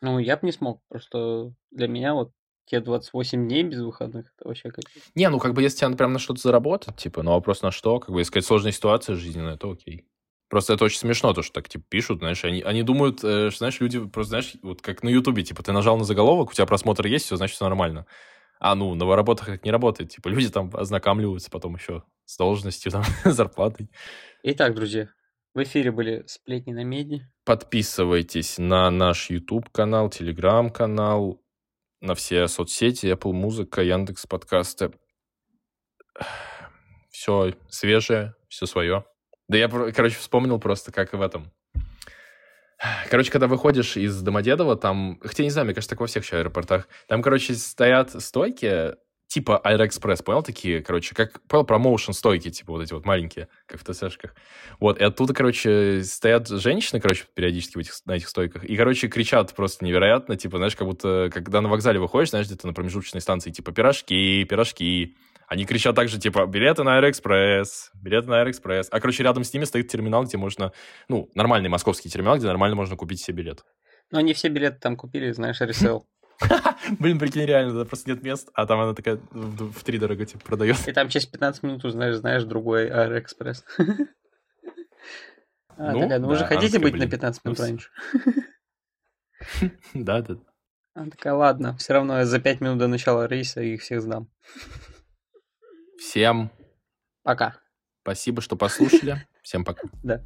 Ну, я бы не смог, просто для меня вот те 28 дней без выходных, это вообще как...
Не, ну, как бы, если тебе прям на что-то заработать, типа, но вопрос на что, как бы, если сказать, сложная ситуация жизненная, то окей. Просто это очень смешно, то, что так, типа, пишут, знаешь, они, они думают, э, что, знаешь, люди просто, знаешь, вот как на Ютубе, типа, ты нажал на заголовок, у тебя просмотр есть, все, значит, все нормально. А, ну, на работах так не работает. Типа, люди там ознакомливаются потом еще с должностью, там, зарплатой.
Итак, друзья, в эфире были сплетни на меди.
Подписывайтесь на наш YouTube-канал, Telegram-канал, на все соцсети, Apple Музыка, Яндекс подкасты. Все свежее, все свое. Да я, короче, вспомнил просто, как и в этом. Короче, когда выходишь из Домодедово, там... Хотя, не знаю, мне кажется, так во всех еще аэропортах. Там, короче, стоят стойки, типа Аэроэкспресс, понял, такие, короче, как, понял, промоушен стойки, типа вот эти вот маленькие, как в ТСшках. Вот, и оттуда, короче, стоят женщины, короче, периодически в этих, на этих стойках, и, короче, кричат просто невероятно, типа, знаешь, как будто, когда на вокзале выходишь, знаешь, где-то на промежуточной станции, типа, пирожки, пирожки. Они кричат также, типа, билеты на Аэроэкспресс, билеты на Аэроэкспресс. А, короче, рядом с ними стоит терминал, где можно, ну, нормальный московский терминал, где нормально можно купить себе билет.
Но они все билеты там купили, знаешь, resell.
Блин, прикинь, реально, да, просто нет мест, а там она такая в, три дорого, типа, продает.
И там через 15 минут узнаешь, знаешь, другой Аэроэкспресс. А,
Ну,
такая, ну вы же
да,
хотите быть на
блин,
15 минут
ну,
раньше?
Да, да.
Она такая, ладно, все равно я за 5 минут до начала рейса их всех сдам.
Всем
Пока.
спасибо, что послушали. Всем пока.
Да.